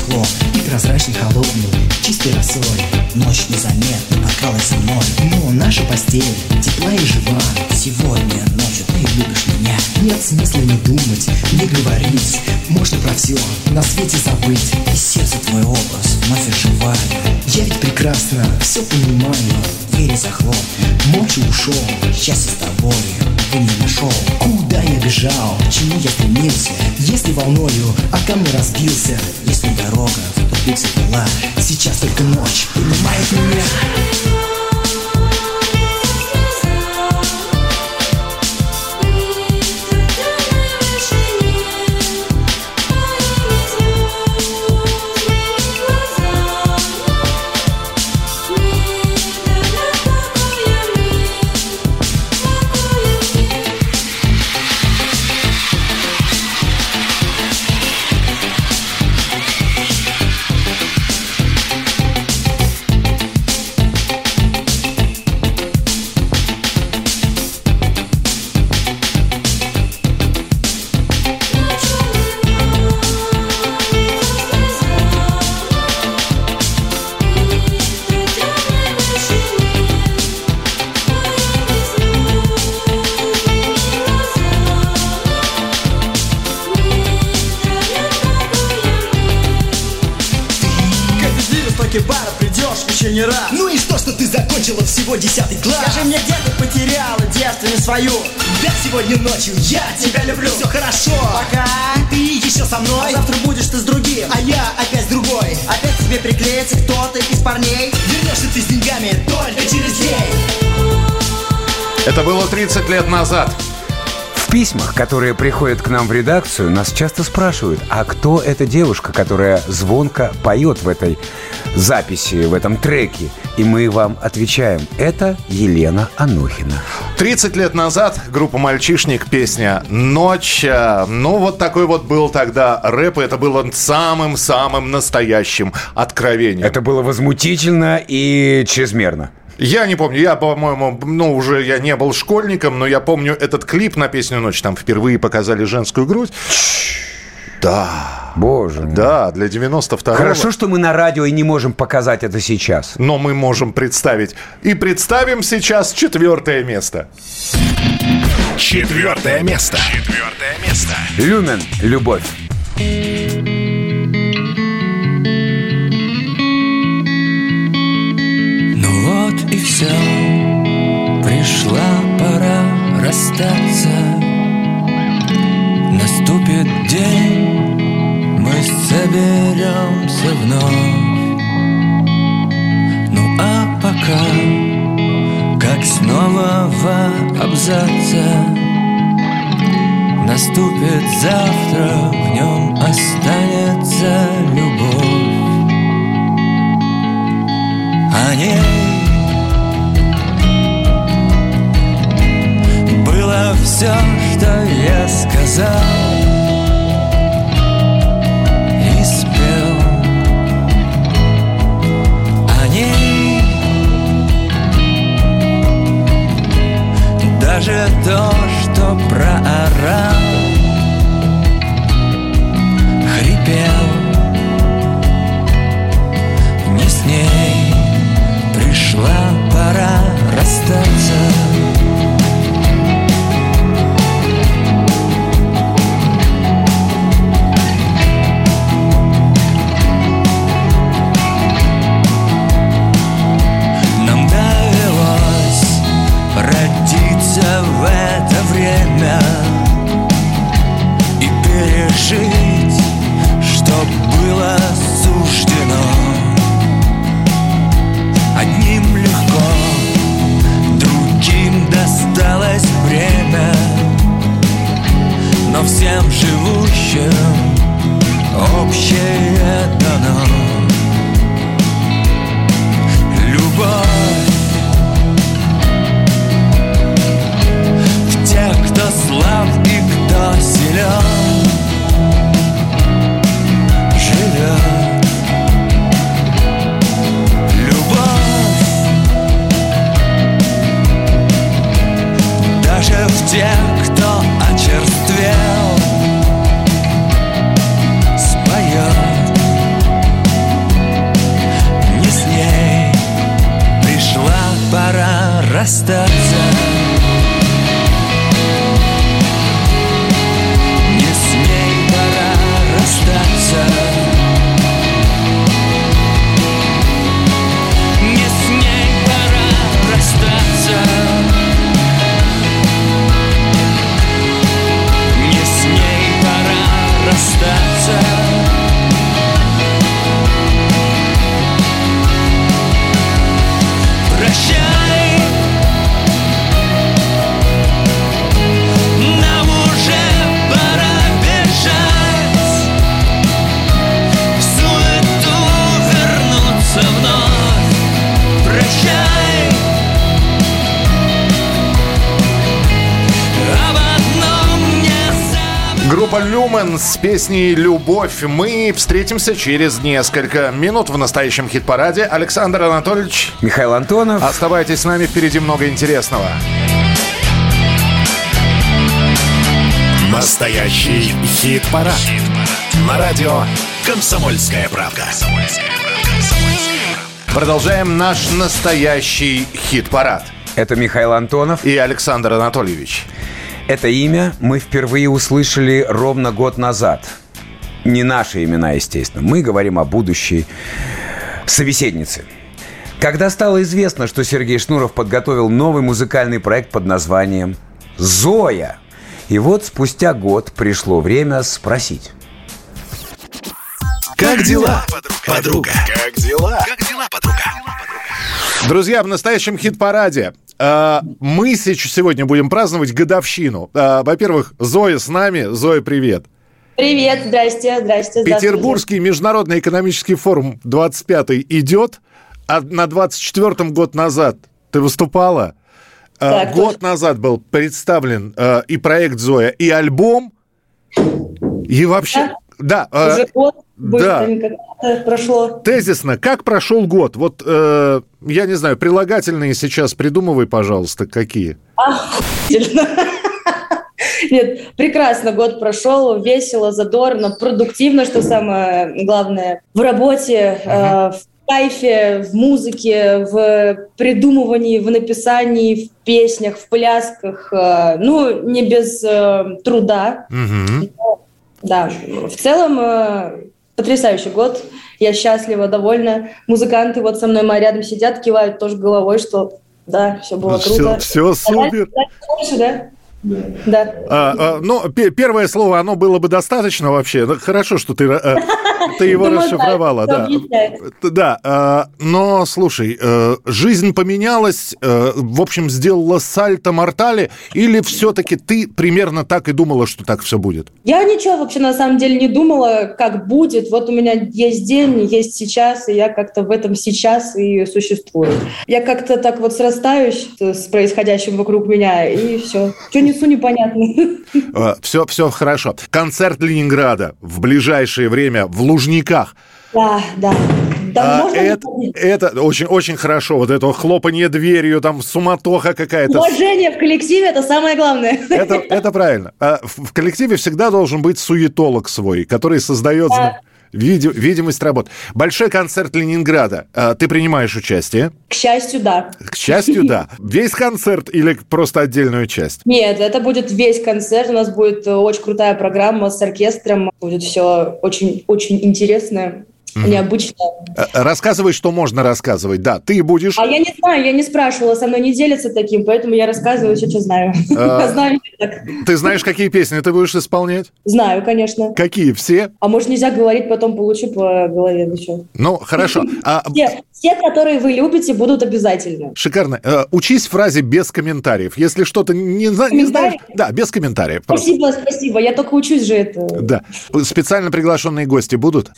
небосклон И прозрачный холодный, чистой росой Ночь незаметно прокралась со мной. Но наша постель тепла и жива. Сегодня ночью ты любишь меня. Нет смысла не думать, не говорить. Можно про все на свете забыть. И сердце твой образ вновь оживает. Я ведь прекрасно все понимаю Двери захлоп, ночью ушел Счастье с тобой ты не нашел. Куда я бежал, к чему я стремился? Если волною о камни разбился. Если дорога в тупик завела Сейчас только ночь понимает меня 130 лет назад. В письмах, которые приходят к нам в редакцию, нас часто спрашивают, а кто эта девушка, которая звонко поет в этой записи, в этом треке? И мы вам отвечаем, это Елена Анохина. 30 лет назад группа «Мальчишник», песня «Ночь». Э, ну, вот такой вот был тогда рэп, и это было самым-самым настоящим откровением. Это было возмутительно и чрезмерно. Я не помню, я, по-моему, ну, уже я не был школьником, но я помню этот клип на песню «Ночь». Там впервые показали женскую грудь. Да. Боже мой. Да, для 92-го. Хорошо, что мы на радио и не можем показать это сейчас. Но мы можем представить. И представим сейчас четвертое место. Четвертое место. Четвертое место. Люмен. Любовь. Все, пришла пора расстаться. Наступит день, мы соберемся вновь. Ну а пока, как снова в наступит завтра, в нем останется любовь. О ней все, что я сказал песней «Любовь». Мы встретимся через несколько минут в настоящем хит-параде. Александр Анатольевич. Михаил Антонов. Оставайтесь с нами, впереди много интересного. Настоящий хит-парад. На радио «Комсомольская правда». Продолжаем наш настоящий хит-парад. Это Михаил Антонов. И Александр Анатольевич. Это имя мы впервые услышали ровно год назад. Не наши имена, естественно. Мы говорим о будущей собеседнице. Когда стало известно, что Сергей Шнуров подготовил новый музыкальный проект под названием «Зоя», и вот спустя год пришло время спросить. Как дела, подруга? Как дела? Как дела, подруга? Друзья, в настоящем хит-параде э, мы сегодня будем праздновать годовщину. Э, Во-первых, Зоя с нами. Зоя, привет. Привет, здрасте, здрасте. Петербургский международный экономический форум 25 идет, а на 24-м год назад ты выступала. Э, Так, год назад был представлен э, и проект Зоя, и альбом, и вообще... Да, э, Уже год да. прошло. Тезисно, как прошел год? Вот, э, я не знаю, прилагательные сейчас придумывай, пожалуйста, какие. Охуительно. Нет, прекрасно год прошел, весело, задорно, продуктивно, что самое главное. В работе, э, в кайфе, в музыке, в придумывании, в написании, в песнях, в плясках. э, ну, не без э, труда. Да, в целом э, потрясающий год. Я счастлива, довольна. Музыканты вот со мной мои рядом сидят, кивают тоже головой, что да, все было Всё- круто. всё супер. Давай дальше, да? Да. А, а, ну, пе- первое слово, оно было бы достаточно вообще. Ну, хорошо, что ты, э, ты его Думаю, расшифровала, да, да. Да, но слушай, э, жизнь поменялась, э, в общем, сделала сальто мортали, или все-таки ты примерно так и думала, что так все будет? Я ничего вообще на самом деле не думала, как будет. Вот у меня есть день, есть сейчас, и я как-то в этом сейчас и существую. Я как-то так вот срастаюсь с происходящим вокруг меня, и все. Что несу, непонятно. Все, все хорошо. Концерт Ленинграда в ближайшее время в Лужниках. Да, да. Да, А, можно это, это очень, очень хорошо. Вот это хлопанье дверью, там суматоха какая-то. Уважение в коллективе – это самое главное. Это, это правильно. А в, коллективе всегда должен быть суетолог свой, который создает зна- види- видимость работы. Большой концерт Ленинграда. А, ты принимаешь участие? К счастью, да. К счастью, да. Весь концерт или просто отдельную часть? Нет, это будет весь концерт. У нас будет э, очень крутая программа с оркестром. Будет все очень, очень интересно, Мгм. Необычно. Э, Рассказывай, что можно рассказывать. Да, ты будешь... А я не знаю, я не спрашивала, со мной не делятся таким, поэтому я рассказываю все, что знаю. А. Знаю, так. Ты знаешь, какие песни ты будешь исполнять? Знаю, конечно. Какие? Все? А может нельзя говорить, потом получу по голове, ну что? Ну, хорошо. А, Все, все, которые вы любите, будут обязательно. Шикарно. Э, учись фразе без комментариев. Если что-то не, зна- не знаешь... Да, без комментариев. Спасибо, спасибо. Я только учусь же это. Да. Специально приглашенные гости будут?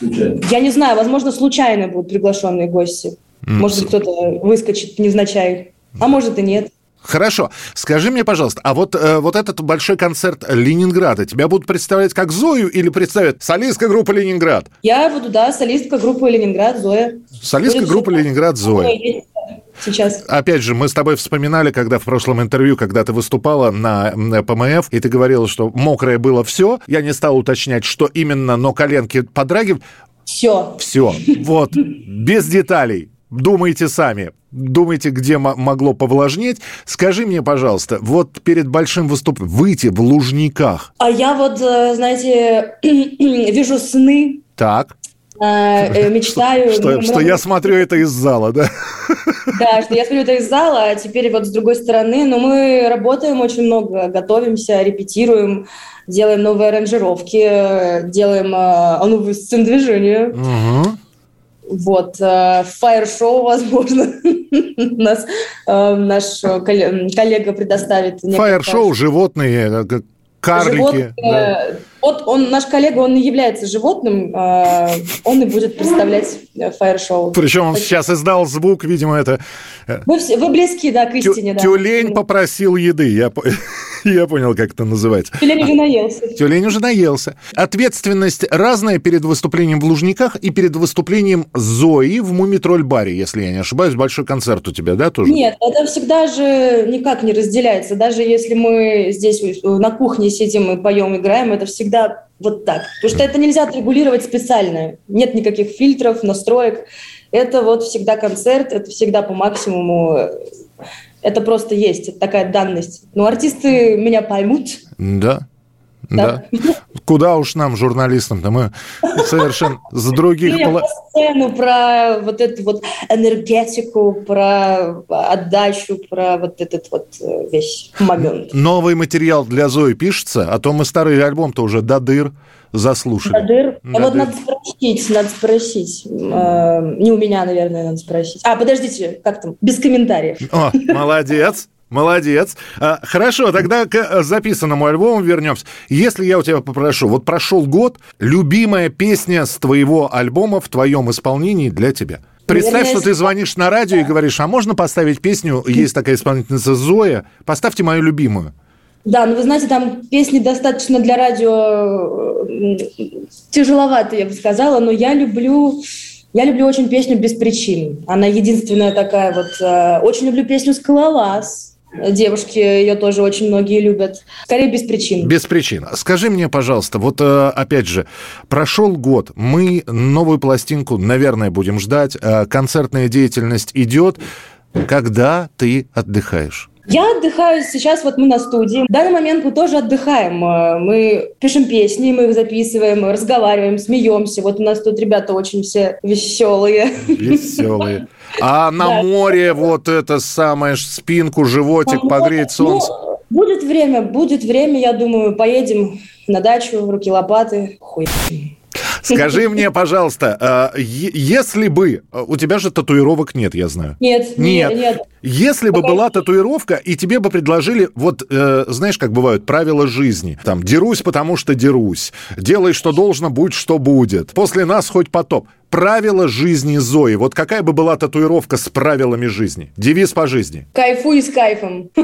Я не знаю, возможно, случайно будут приглашенные гости. Может быть, кто-то выскочит невзначай. А может и нет. Хорошо. Скажи мне, пожалуйста, а вот, э, вот этот большой концерт Ленинграда тебя будут представлять как Зою или представят солистка группы Ленинград? Я буду, да, солистка группы «Ленинград» Зоя. Солистка Будет группы Ленинград Зоя. Сейчас. Опять же, мы с тобой вспоминали, когда в прошлом интервью, когда ты выступала на ПМФ, и ты говорила, что мокрое было все. Я не стал уточнять, что именно, но коленки подрагивают. Все. Все. Вот. Без деталей. Думайте сами. Думайте, где мо- могло повлажнеть. Скажи мне, пожалуйста, вот перед большим выступлением выйти в Лужниках. А я вот, э, знаете, вижу сны, Так. э, э, мечтаю. Что, много- что я смотрю это из зала, да? Да, что я смотрю это из зала, а теперь вот с другой стороны. Но мы работаем очень много, готовимся, репетируем, делаем новые аранжировки, делаем э, новые сцены движения. Мгм. Вот, э, фаер-шоу, возможно, нас э, наш э, колле- коллега предоставит. Фаер-шоу, животные, карлики. Животное. да. Вот он, наш коллега, он не является животным, он и будет представлять фаер-шоу. Причем он сейчас издал звук, видимо, это... Вы, все, вы близки, да, к тю- истине, да. Тюлень попросил еды. Я, я понял, как это называется. Тюлень уже наелся. Тюлень уже наелся. Ответственность разная перед выступлением в Лужниках и перед выступлением Зои в Мумитроль-баре, если я не ошибаюсь. Большой концерт у тебя, да, тоже? Нет, это всегда же никак не разделяется. Даже если мы здесь э, на кухне сидим и поем, играем, это всегда вот так. Потому что это нельзя отрегулировать специально. Нет никаких фильтров, настроек. Это вот всегда концерт, это всегда по максимуму. Это просто есть, это такая данность. Но артисты меня поймут. Да. Да. Куда уж нам, журналистам-то, мы совершенно с других... Я про сцену, про вот эту вот энергетику, про отдачу, про вот этот вот э, весь момент. Новый материал для Зои пишется, а то мы старый альбом-то уже до дыр заслушали. Надыр. А Надыр. вот надо спросить, надо спросить. Э, Не у меня, наверное, надо спросить. А, подождите, как там? Без комментариев. О, молодец. Молодец. А, хорошо, тогда к э, записанному альбому вернемся. Если я у тебя попрошу, вот прошел год, любимая песня с твоего альбома в твоем исполнении для тебя. Представь, что ты звонишь на радио и говоришь, а можно поставить песню, есть такая исполнительница Зоя, поставьте мою любимую. Да, ну вы знаете, там песни достаточно для радио э, тяжеловато, я бы сказала, но я люблю, я люблю очень песню «Без причин». Она единственная такая вот. э, Очень люблю песню «Скалолаз». Девушки ее тоже очень многие любят. Скорее «Без причин». Без причин. Скажи мне, пожалуйста, вот э, опять же, прошел год, мы новую пластинку, наверное, будем ждать, э, концертная деятельность идет. Когда ты отдыхаешь? Я отдыхаю сейчас, вот мы на студии. В данный момент мы тоже отдыхаем. Э, Мы пишем песни, мы их записываем, разговариваем, смеемся. Вот у нас тут ребята очень все веселые. Веселые. А на Да. море вот это самое, спинку, животик, погреть солнце. Ну, будет время, будет время, я думаю, поедем на дачу, в руки лопаты. Хуй. Скажи мне, пожалуйста, э, если бы... э, У тебя же татуировок нет, я знаю. Нет, Нет. нет, нет. Если бы была татуировка, и тебе бы предложили, вот, э, знаешь, как бывают правила жизни. Там, дерусь, потому что дерусь. Делай, что должно, будь, что будет. После нас хоть потоп. Правила жизни Зои. Вот какая бы была татуировка с правилами жизни? Девиз по жизни. Кайфуй с кайфом.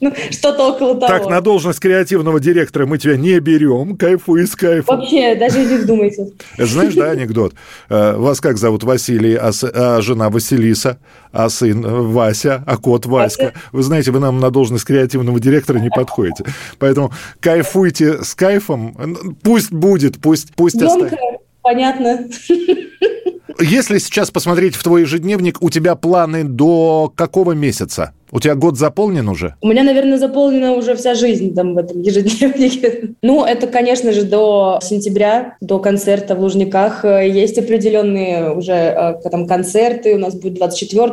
Ну, что-то около того. Так, на должность креативного директора мы тебя не берем. Кайфуй с кайфом. Вообще, даже не вдумайтесь. Знаешь, да, анекдот? Э, Вас как зовут Василий, а, с- а жена Василиса, а сын э, Вася, а кот Васька? Вы знаете, вы нам на должность креативного директора не подходите. Поэтому кайфуйте с кайфом. Пусть будет, пусть, пусть останется. понятно. Если сейчас посмотреть в твой ежедневник, у тебя планы до какого месяца? У тебя год заполнен уже? У меня, наверное, заполнена уже вся жизнь там в этом ежедневнике. Ну, это, конечно же, до сентября, до концерта в Лужниках. Э, Есть определенные уже э, там концерты. У нас будет 24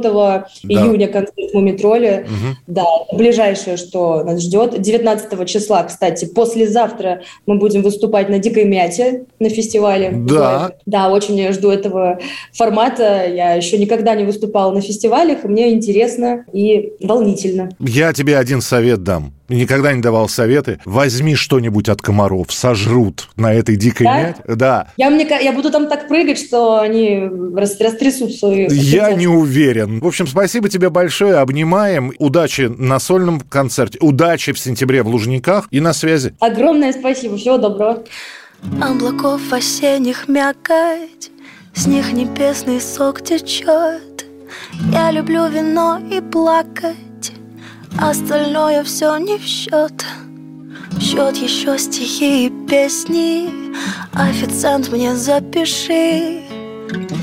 июня концерт в Мумитроле. Да, ближайшее, что нас ждет. 19 числа, кстати, послезавтра мы будем выступать на Дикой Мяте на фестивале. Да. Да, очень жду этого формата. Я еще никогда не выступала на фестивалях, и мне интересно и волнительно. Я тебе один совет дам. Никогда не давал советы. Возьми что-нибудь от комаров, сожрут на этой дикой Да? мяте. Да. Я, мне, я буду там так прыгать, что они рас- растрясутся. и- Я не уверен. В общем, спасибо тебе большое. Обнимаем. Удачи на сольном концерте. Удачи в сентябре в Лужниках. И на связи. Огромное спасибо. Всего доброго. Облаков осенних мякоть, С них небесный сок течет. Я люблю вино и плакать, Остальное все не в счет. В счет еще стихи и песни. Официант мне запиши.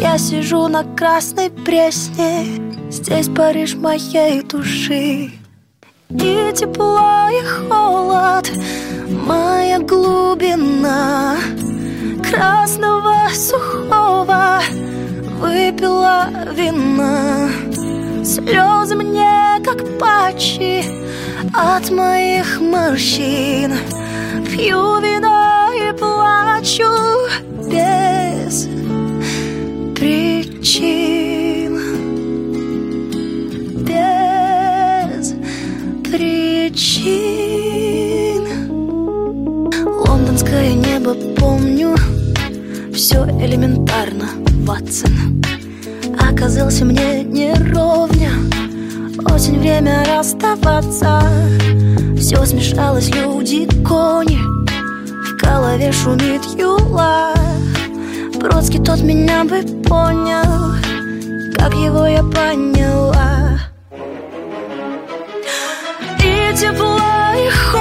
Я сижу на красной пресне, Здесь Париж моей души. И тепло, и холод, моя глубина Красного сухого выпила вина. Слезы мне, как патчи от моих морщин. Пью вино и плачу без причин. Без причин. Лондонское небо помню Все элементарно, Ватсон. Оказался мне не ровня Осень, время расставаться. Все смешалось, люди, кони. В голове шумит юла. Бродский тот меня бы понял. Как его я поняла? И тепло, и холод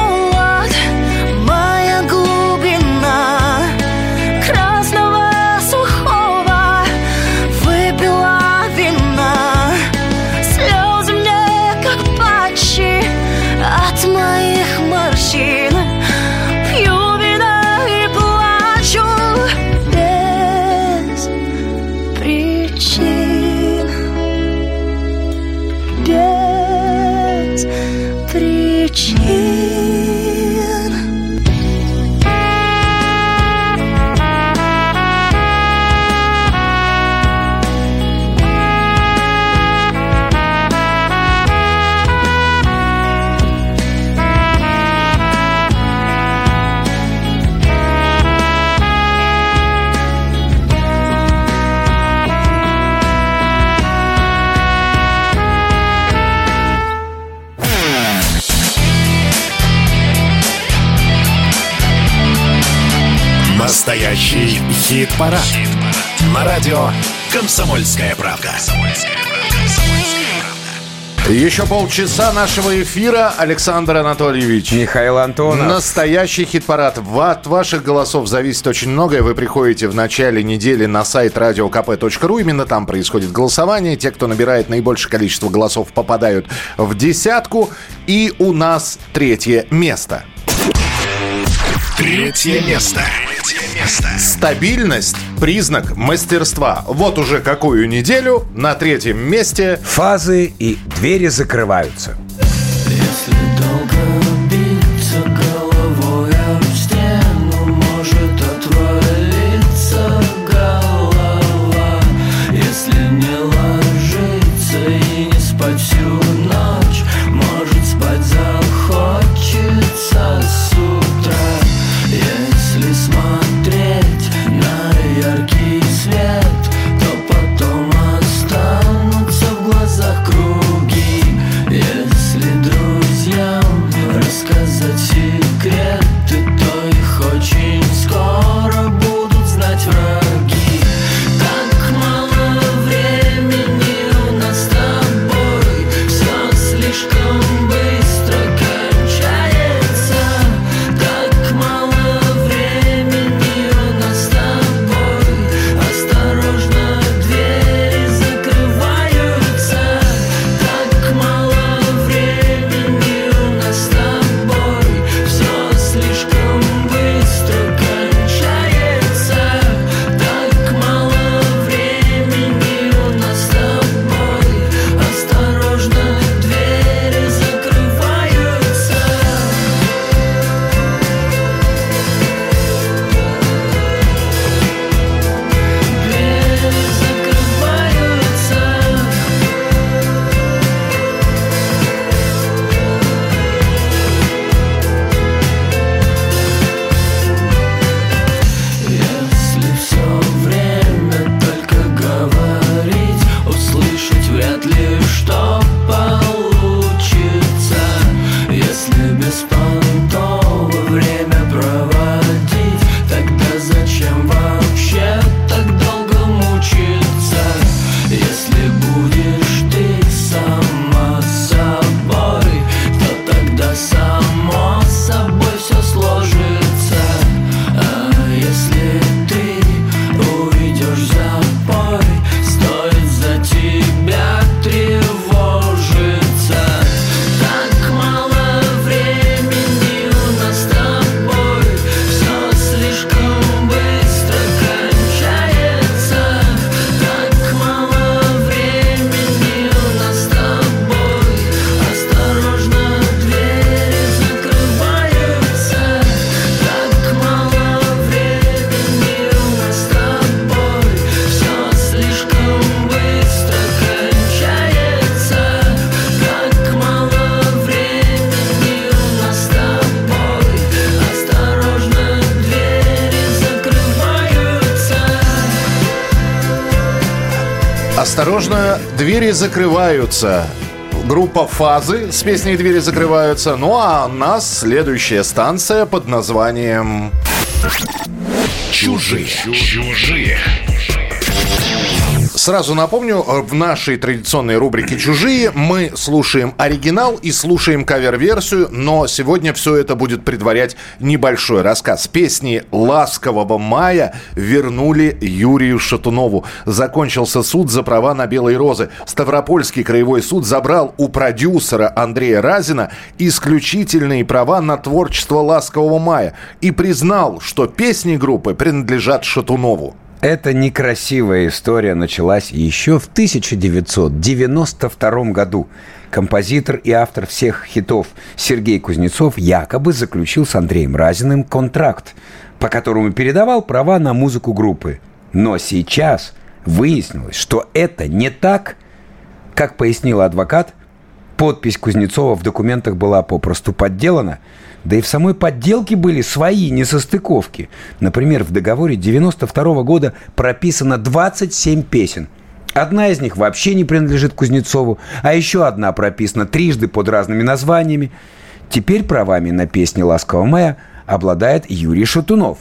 Хит-парад. На радио «Комсомольская правда». Еще полчаса нашего эфира. Александр Анатольевич. Михаил Антонов. Настоящий хит-парад. В- От ваших голосов зависит очень многое. Вы приходите в начале недели на сайт radiokp.ru. Именно там происходит голосование. Те, кто набирает наибольшее количество голосов, попадают в десятку. И у нас третье место. Третье место. Третье место. Стабильность – признак мастерства. Вот уже какую неделю на третьем месте Фазы и двери закрываются. Если Осторожно, двери закрываются. Группа «Фазы» с песней «Двери закрываются». Ну а у нас следующая станция под названием... Чужие. Чужие. Сразу напомню, э, в нашей традиционной рубрике «Чужие» мы слушаем оригинал и слушаем кавер-версию, но сегодня все это будет предварять небольшой рассказ. Песни «Ласкового мая» вернули Юрию Шатунову. Закончился суд за права на «Белые розы». Ставропольский краевой суд забрал у продюсера Андрея Разина исключительные права на творчество «Ласкового мая» и признал, что песни группы принадлежат Шатунову. Эта некрасивая история началась еще в 1992 году. Композитор и автор всех хитов Сергей Кузнецов якобы заключил с Андреем Разиным контракт, по которому передавал права на музыку группы. Но сейчас выяснилось, что это не так. Как пояснил адвокат, подпись Кузнецова в документах была попросту подделана – да и в самой подделке были свои несостыковки. Например, в договоре 92 года прописано 27 песен. Одна из них вообще не принадлежит Кузнецову, а еще одна прописана трижды под разными названиями. Теперь правами на песни «Ласкового мая» обладает Юрий Шатунов.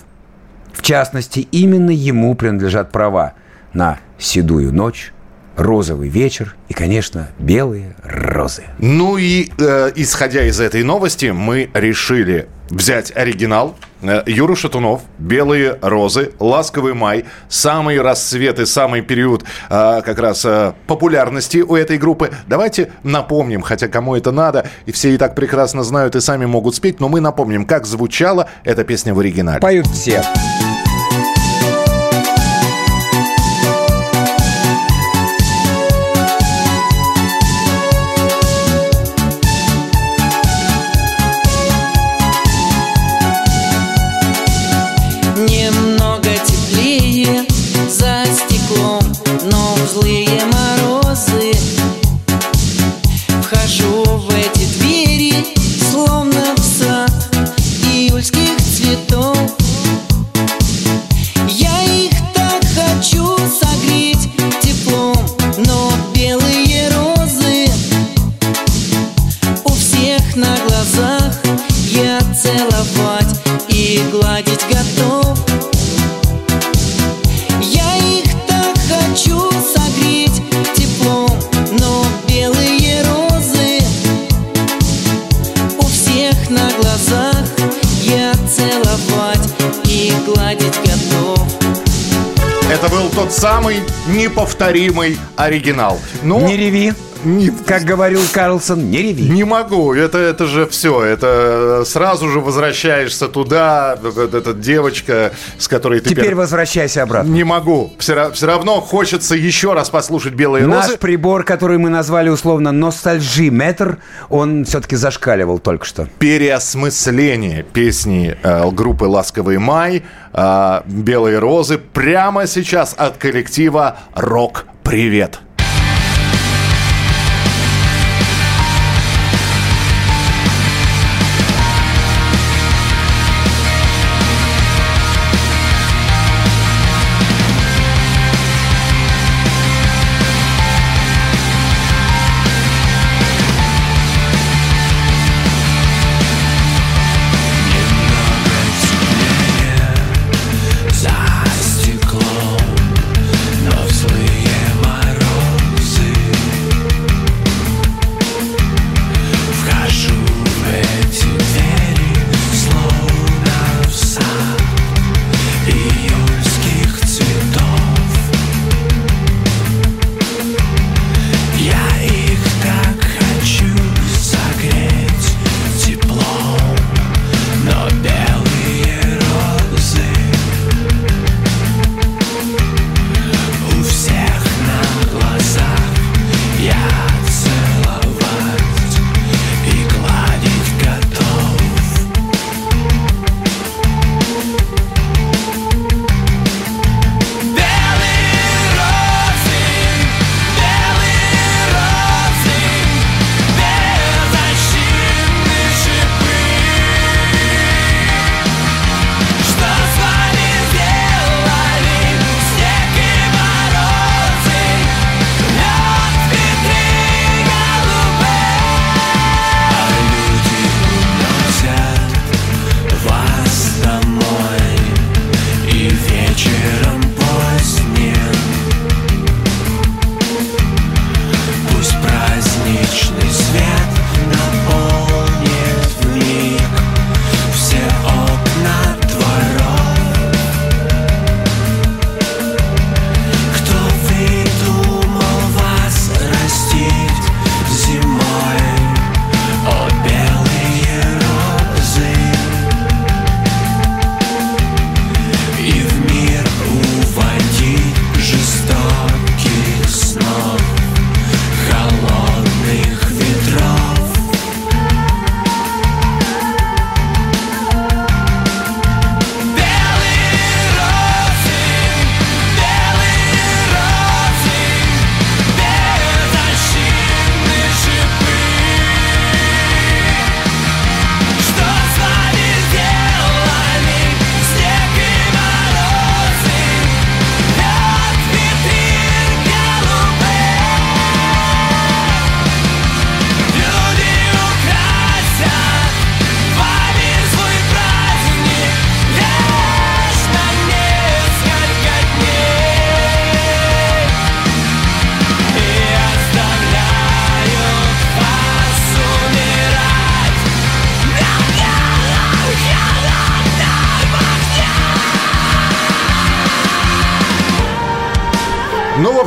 В частности, именно ему принадлежат права на «Седую ночь», розовый вечер и, конечно, белые розы. Ну и э, исходя из этой новости, мы решили взять оригинал. Э, Юра Шатунов, «Белые розы», «Ласковый май», самый расцвет и самый период э, как раз э, популярности у этой группы. Давайте напомним, хотя кому это надо, и все и так прекрасно знают и сами могут спеть, но мы напомним, как звучала эта песня в оригинале. Поют все. Немного неповторимый оригинал. Ну, Не реви. Как говорил Карлсон, не реви. Не могу, это, это же все, это сразу же возвращаешься туда, вот эта девочка, с которой ты... Теперь пер- возвращайся обратно. Не могу, все, равно хочется еще раз послушать «Белые Наш розы». прибор, который мы назвали условно ностальжи-метр, он все-таки зашкаливал только что. Переосмысление песни э, группы «Ласковый май», э, «Белые розы» прямо сейчас от коллектива «Рок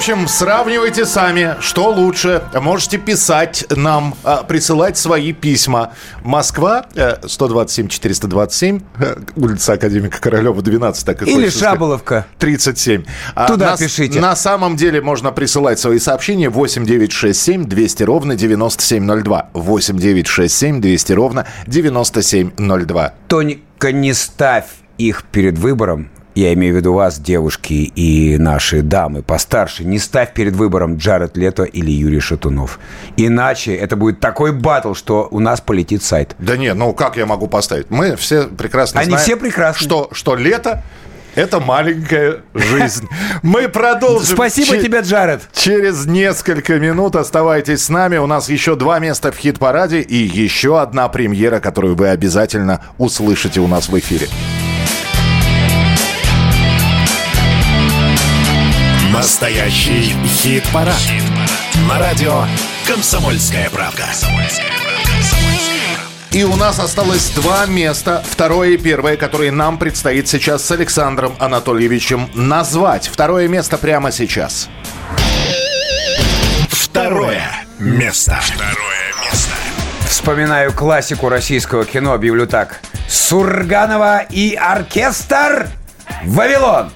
общем, сравнивайте сами, что лучше. Можете писать нам, а, присылать свои письма. Москва, э, 127-427, э, улица Академика Королева, 12, так и Или. Шаболовка. 37. А Туда на, пишите. На самом деле можно присылать свои сообщения 8967 200 ровно 9702. 8967 200 ровно 9702. Тонька, не ставь их перед выбором. Я имею в виду вас, девушки и наши дамы постарше. Не ставь перед выбором Джаред Лето или Юрий Шатунов. Иначе это будет такой батл, что у нас полетит сайт. Да не, ну как я могу поставить? Мы все прекрасно Они знаем, все прекрасны. Что, что лето это маленькая жизнь. Мы продолжим. Спасибо тебе, Джаред. Через несколько минут оставайтесь с нами. У нас еще два места в хит-параде и еще одна премьера, которую вы обязательно услышите у нас в эфире. Настоящий хит-парад. На радио «Комсомольская правда». И у нас осталось два места, второе и первое, которые нам предстоит сейчас с Александром Анатольевичем назвать. Второе место прямо сейчас. Второе место. Второе место. Вспоминаю классику российского кино, объявлю так. Сурганова и оркестр «Вавилон».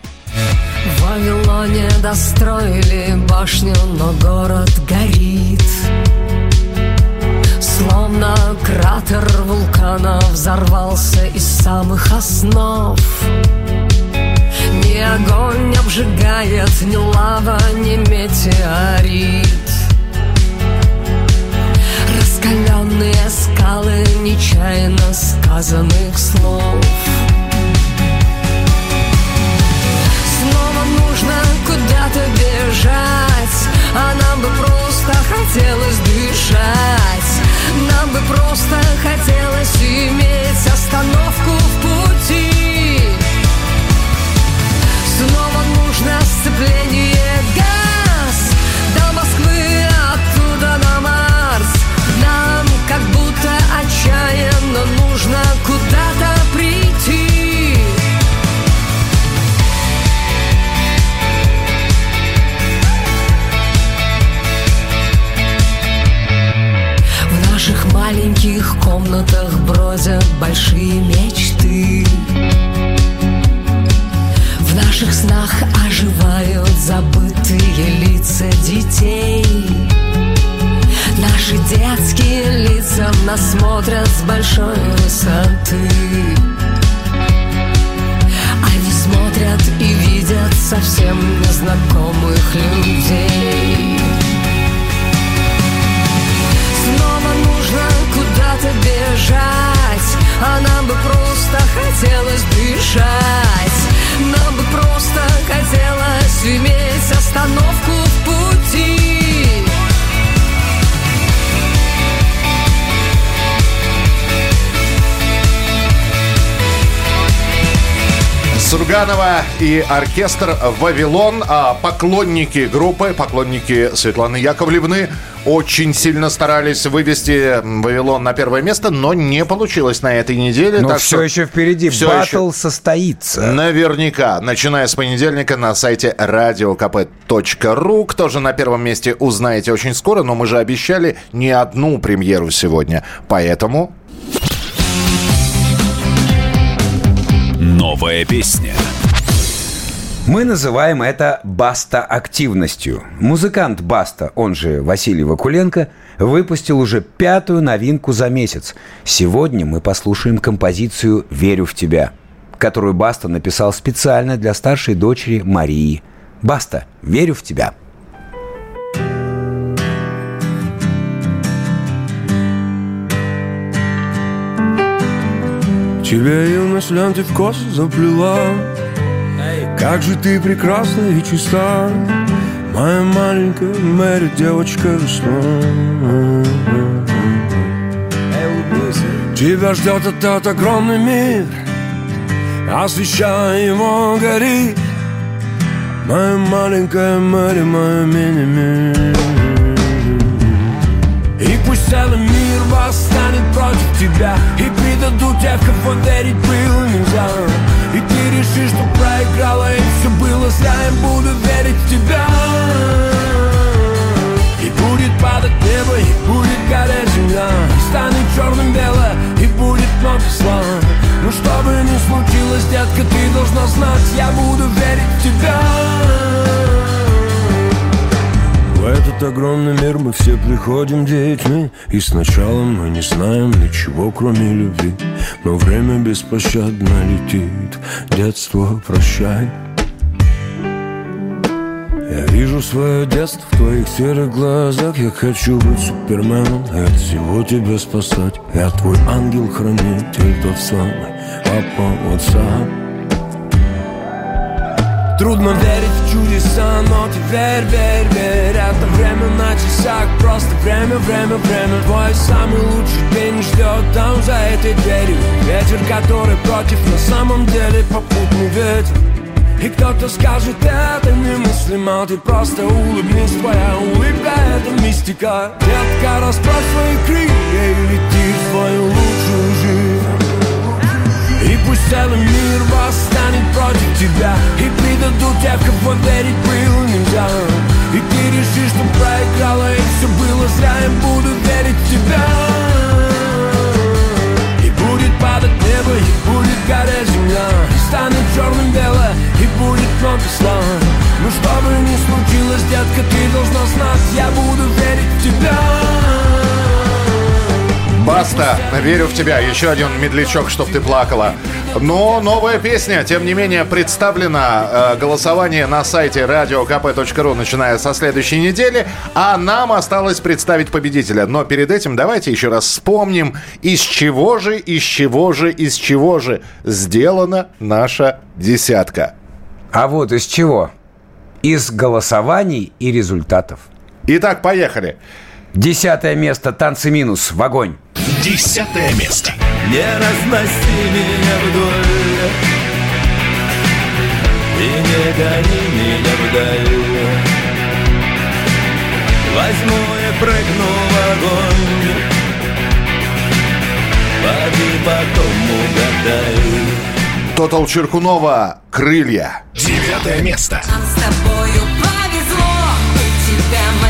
Вавилоне достроили башню, но город горит. Словно кратер вулкана взорвался из самых основ. Ни огонь обжигает, ни лава, ни метеорит. Раскаленные скалы нечаянно сказанных слов куда-то бежать. А нам бы просто хотелось дышать. Нам бы просто хотелось иметь остановку в пути. Снова нужно сцепление комнатах бродят большие мечты. В наших снах оживают забытые лица детей. Наши детские лица нас смотрят с большой высоты. Они смотрят и видят совсем незнакомых людей Снова нужно куда-то бежать. А нам бы просто хотелось дышать. Нам бы просто хотелось иметь остановку в пути Сурганова и оркестр «Вавилон». А поклонники группы, поклонники Светланы Яковлевны очень сильно старались вывести «Вавилон» на первое место, но не получилось на этой неделе. Но так все что еще впереди. всё Батл еще- состоится. Наверняка, начиная с понедельника на сайте radiokp.ru. Кто же на первом месте, узнаете очень скоро, но мы же обещали не одну премьеру сегодня. Поэтому Новая песня. Мы называем это баста-активностью. Музыкант Баста, он же Василий Вакуленко, выпустил уже пятую новинку за месяц. Сегодня мы послушаем композицию «Верю в тебя», которую Баста написал специально для старшей дочери Марии. Баста, верю в тебя. Тебя юность ленты в косы заплела. Как же ты прекрасна и чиста Моя маленькая Мэри, девочка весна Тебя ждет этот огромный мир Освещая его горит. Моя маленькая Мэри, моя мини-мир. И пусть целый мир мир восстанет против тебя И предадут тех, кого верить было нельзя И ты решишь, что проиграла и все было зря Я буду верить в тебя. И будет падать небо, и будет гореть земля И станет черным бело, и будет много зла. Но что бы ни случилось, детка, ты должна знать Я буду верить в тебя в этот огромный мир мы все приходим детьми. И сначала мы не знаем ничего, кроме любви. Но время беспощадно летит. Детство, прощай. Я вижу свое детство в твоих серых глазах. Я хочу быть суперменом и от всего тебя спасать. Я твой ангел-хранитель, тот самый Папа, WhatsApp Трудно верить в чудеса, но ты верь, верь, верь. Это время на часах, просто время, время, время. Твой самый лучший день ждет там за этой дверью. Ветер, который против, на самом деле попутный ветер. И кто-то скажет, это немыслимо Ты просто улыбнись, твоя улыбка это мистика. Детка, расправь свои крылья и лети в свою и пусть целый мир восстанет против тебя. И предадут тех, кого верить было нельзя. И ты решишь, что проиграла и все было зря. Я буду верить в тебя. И будет падать небо, и будет гореть земля. И станет черным бело, и будет много слав Но что бы ни случилось, детка, ты должна знать Я буду верить в тебя Баста, верю в тебя. Еще один медлячок, чтоб ты плакала. Но новая песня, тем не менее, представлена. Э, голосование на сайте radiokp.ru, начиная со следующей недели. А нам осталось представить победителя. Но перед этим давайте еще раз вспомним, из чего же, из чего же, из чего же сделана наша десятка. А вот из чего? Из голосований и результатов. Итак, поехали. Десятое место «Танцы минус» в огонь. Десятое место. Не разноси меня вдоль И не гони меня вдаль Возьму и прыгну в огонь Поди потом угадай Тотал Черкунова «Крылья». Девятое место. С тобою повезло, у тебя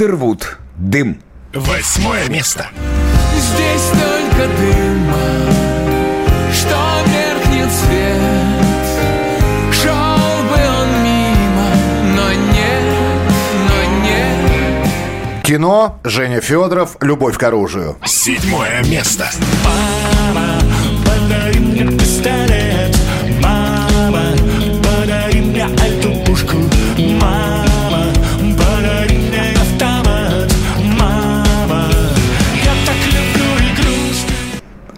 дышать. Ундервуд. Дым. Восьмое место. Здесь только дым, что меркнет свет. Шел бы он мимо, но нет, но нет. Кино, Женя Федоров, «Любовь к оружию». Седьмое место. Мама, подари мне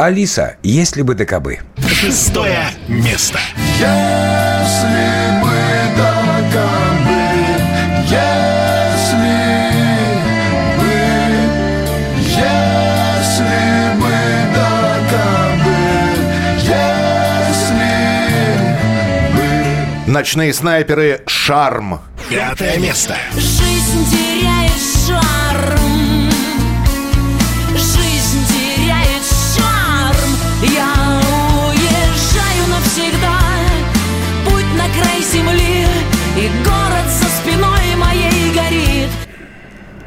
Алиса, если бы ДКБ. Шестое место. Если бы докобы, если бы, если бы докобы, если бы. Ночные снайперы «Шарм». Пятое место. Жизнь теряет шарм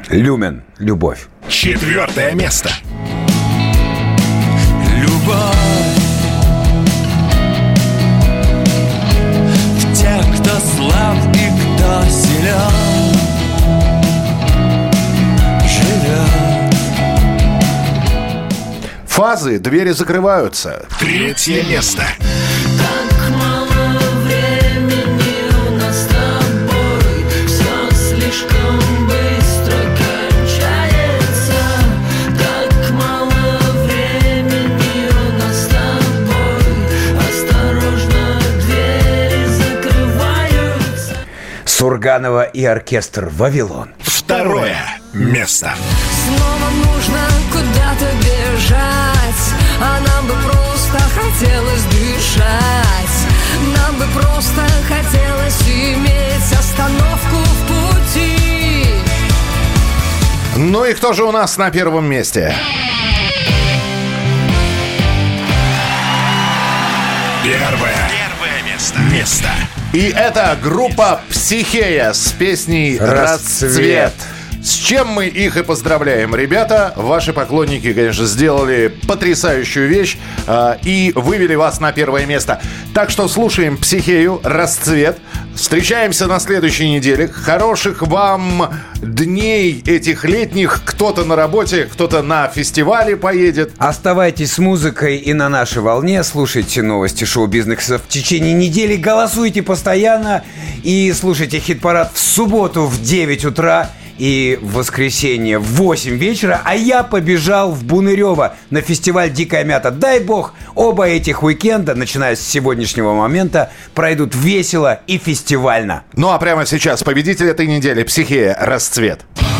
Люмен. Любовь. Четвертое место. Любовь В тех, кто слаб и кто силен Живет Фазы, двери закрываются. Третье место. Так Сурганова и оркестр «Вавилон». Второе место. Снова нужно куда-то бежать А нам бы просто хотелось дышать Нам бы просто хотелось иметь остановку в пути Ну и кто же у нас на первом месте? Первое. Место. И это группа «Психея» с песней «Расцвет». «Расцвет». С чем мы их и поздравляем. Ребята, ваши поклонники, конечно, сделали потрясающую вещь э, и вывели вас на первое место. Так что слушаем «Психею», «Расцвет». Встречаемся на следующей неделе. Хороших вам дней этих летних. Кто-то на работе, кто-то на фестивале поедет. Оставайтесь с музыкой и на нашей волне. Слушайте новости шоу-бизнеса в течение недели. Голосуйте постоянно. И слушайте хит-парад в субботу в 9 утра и в воскресенье в 8 вечера, а я побежал в Бунырево на фестиваль «Дикая мята». Дай бог, оба этих уикенда, начиная с сегодняшнего момента, пройдут весело и фестивально. Ну а прямо сейчас победитель этой недели «Психея. Расцвет». Беспричинный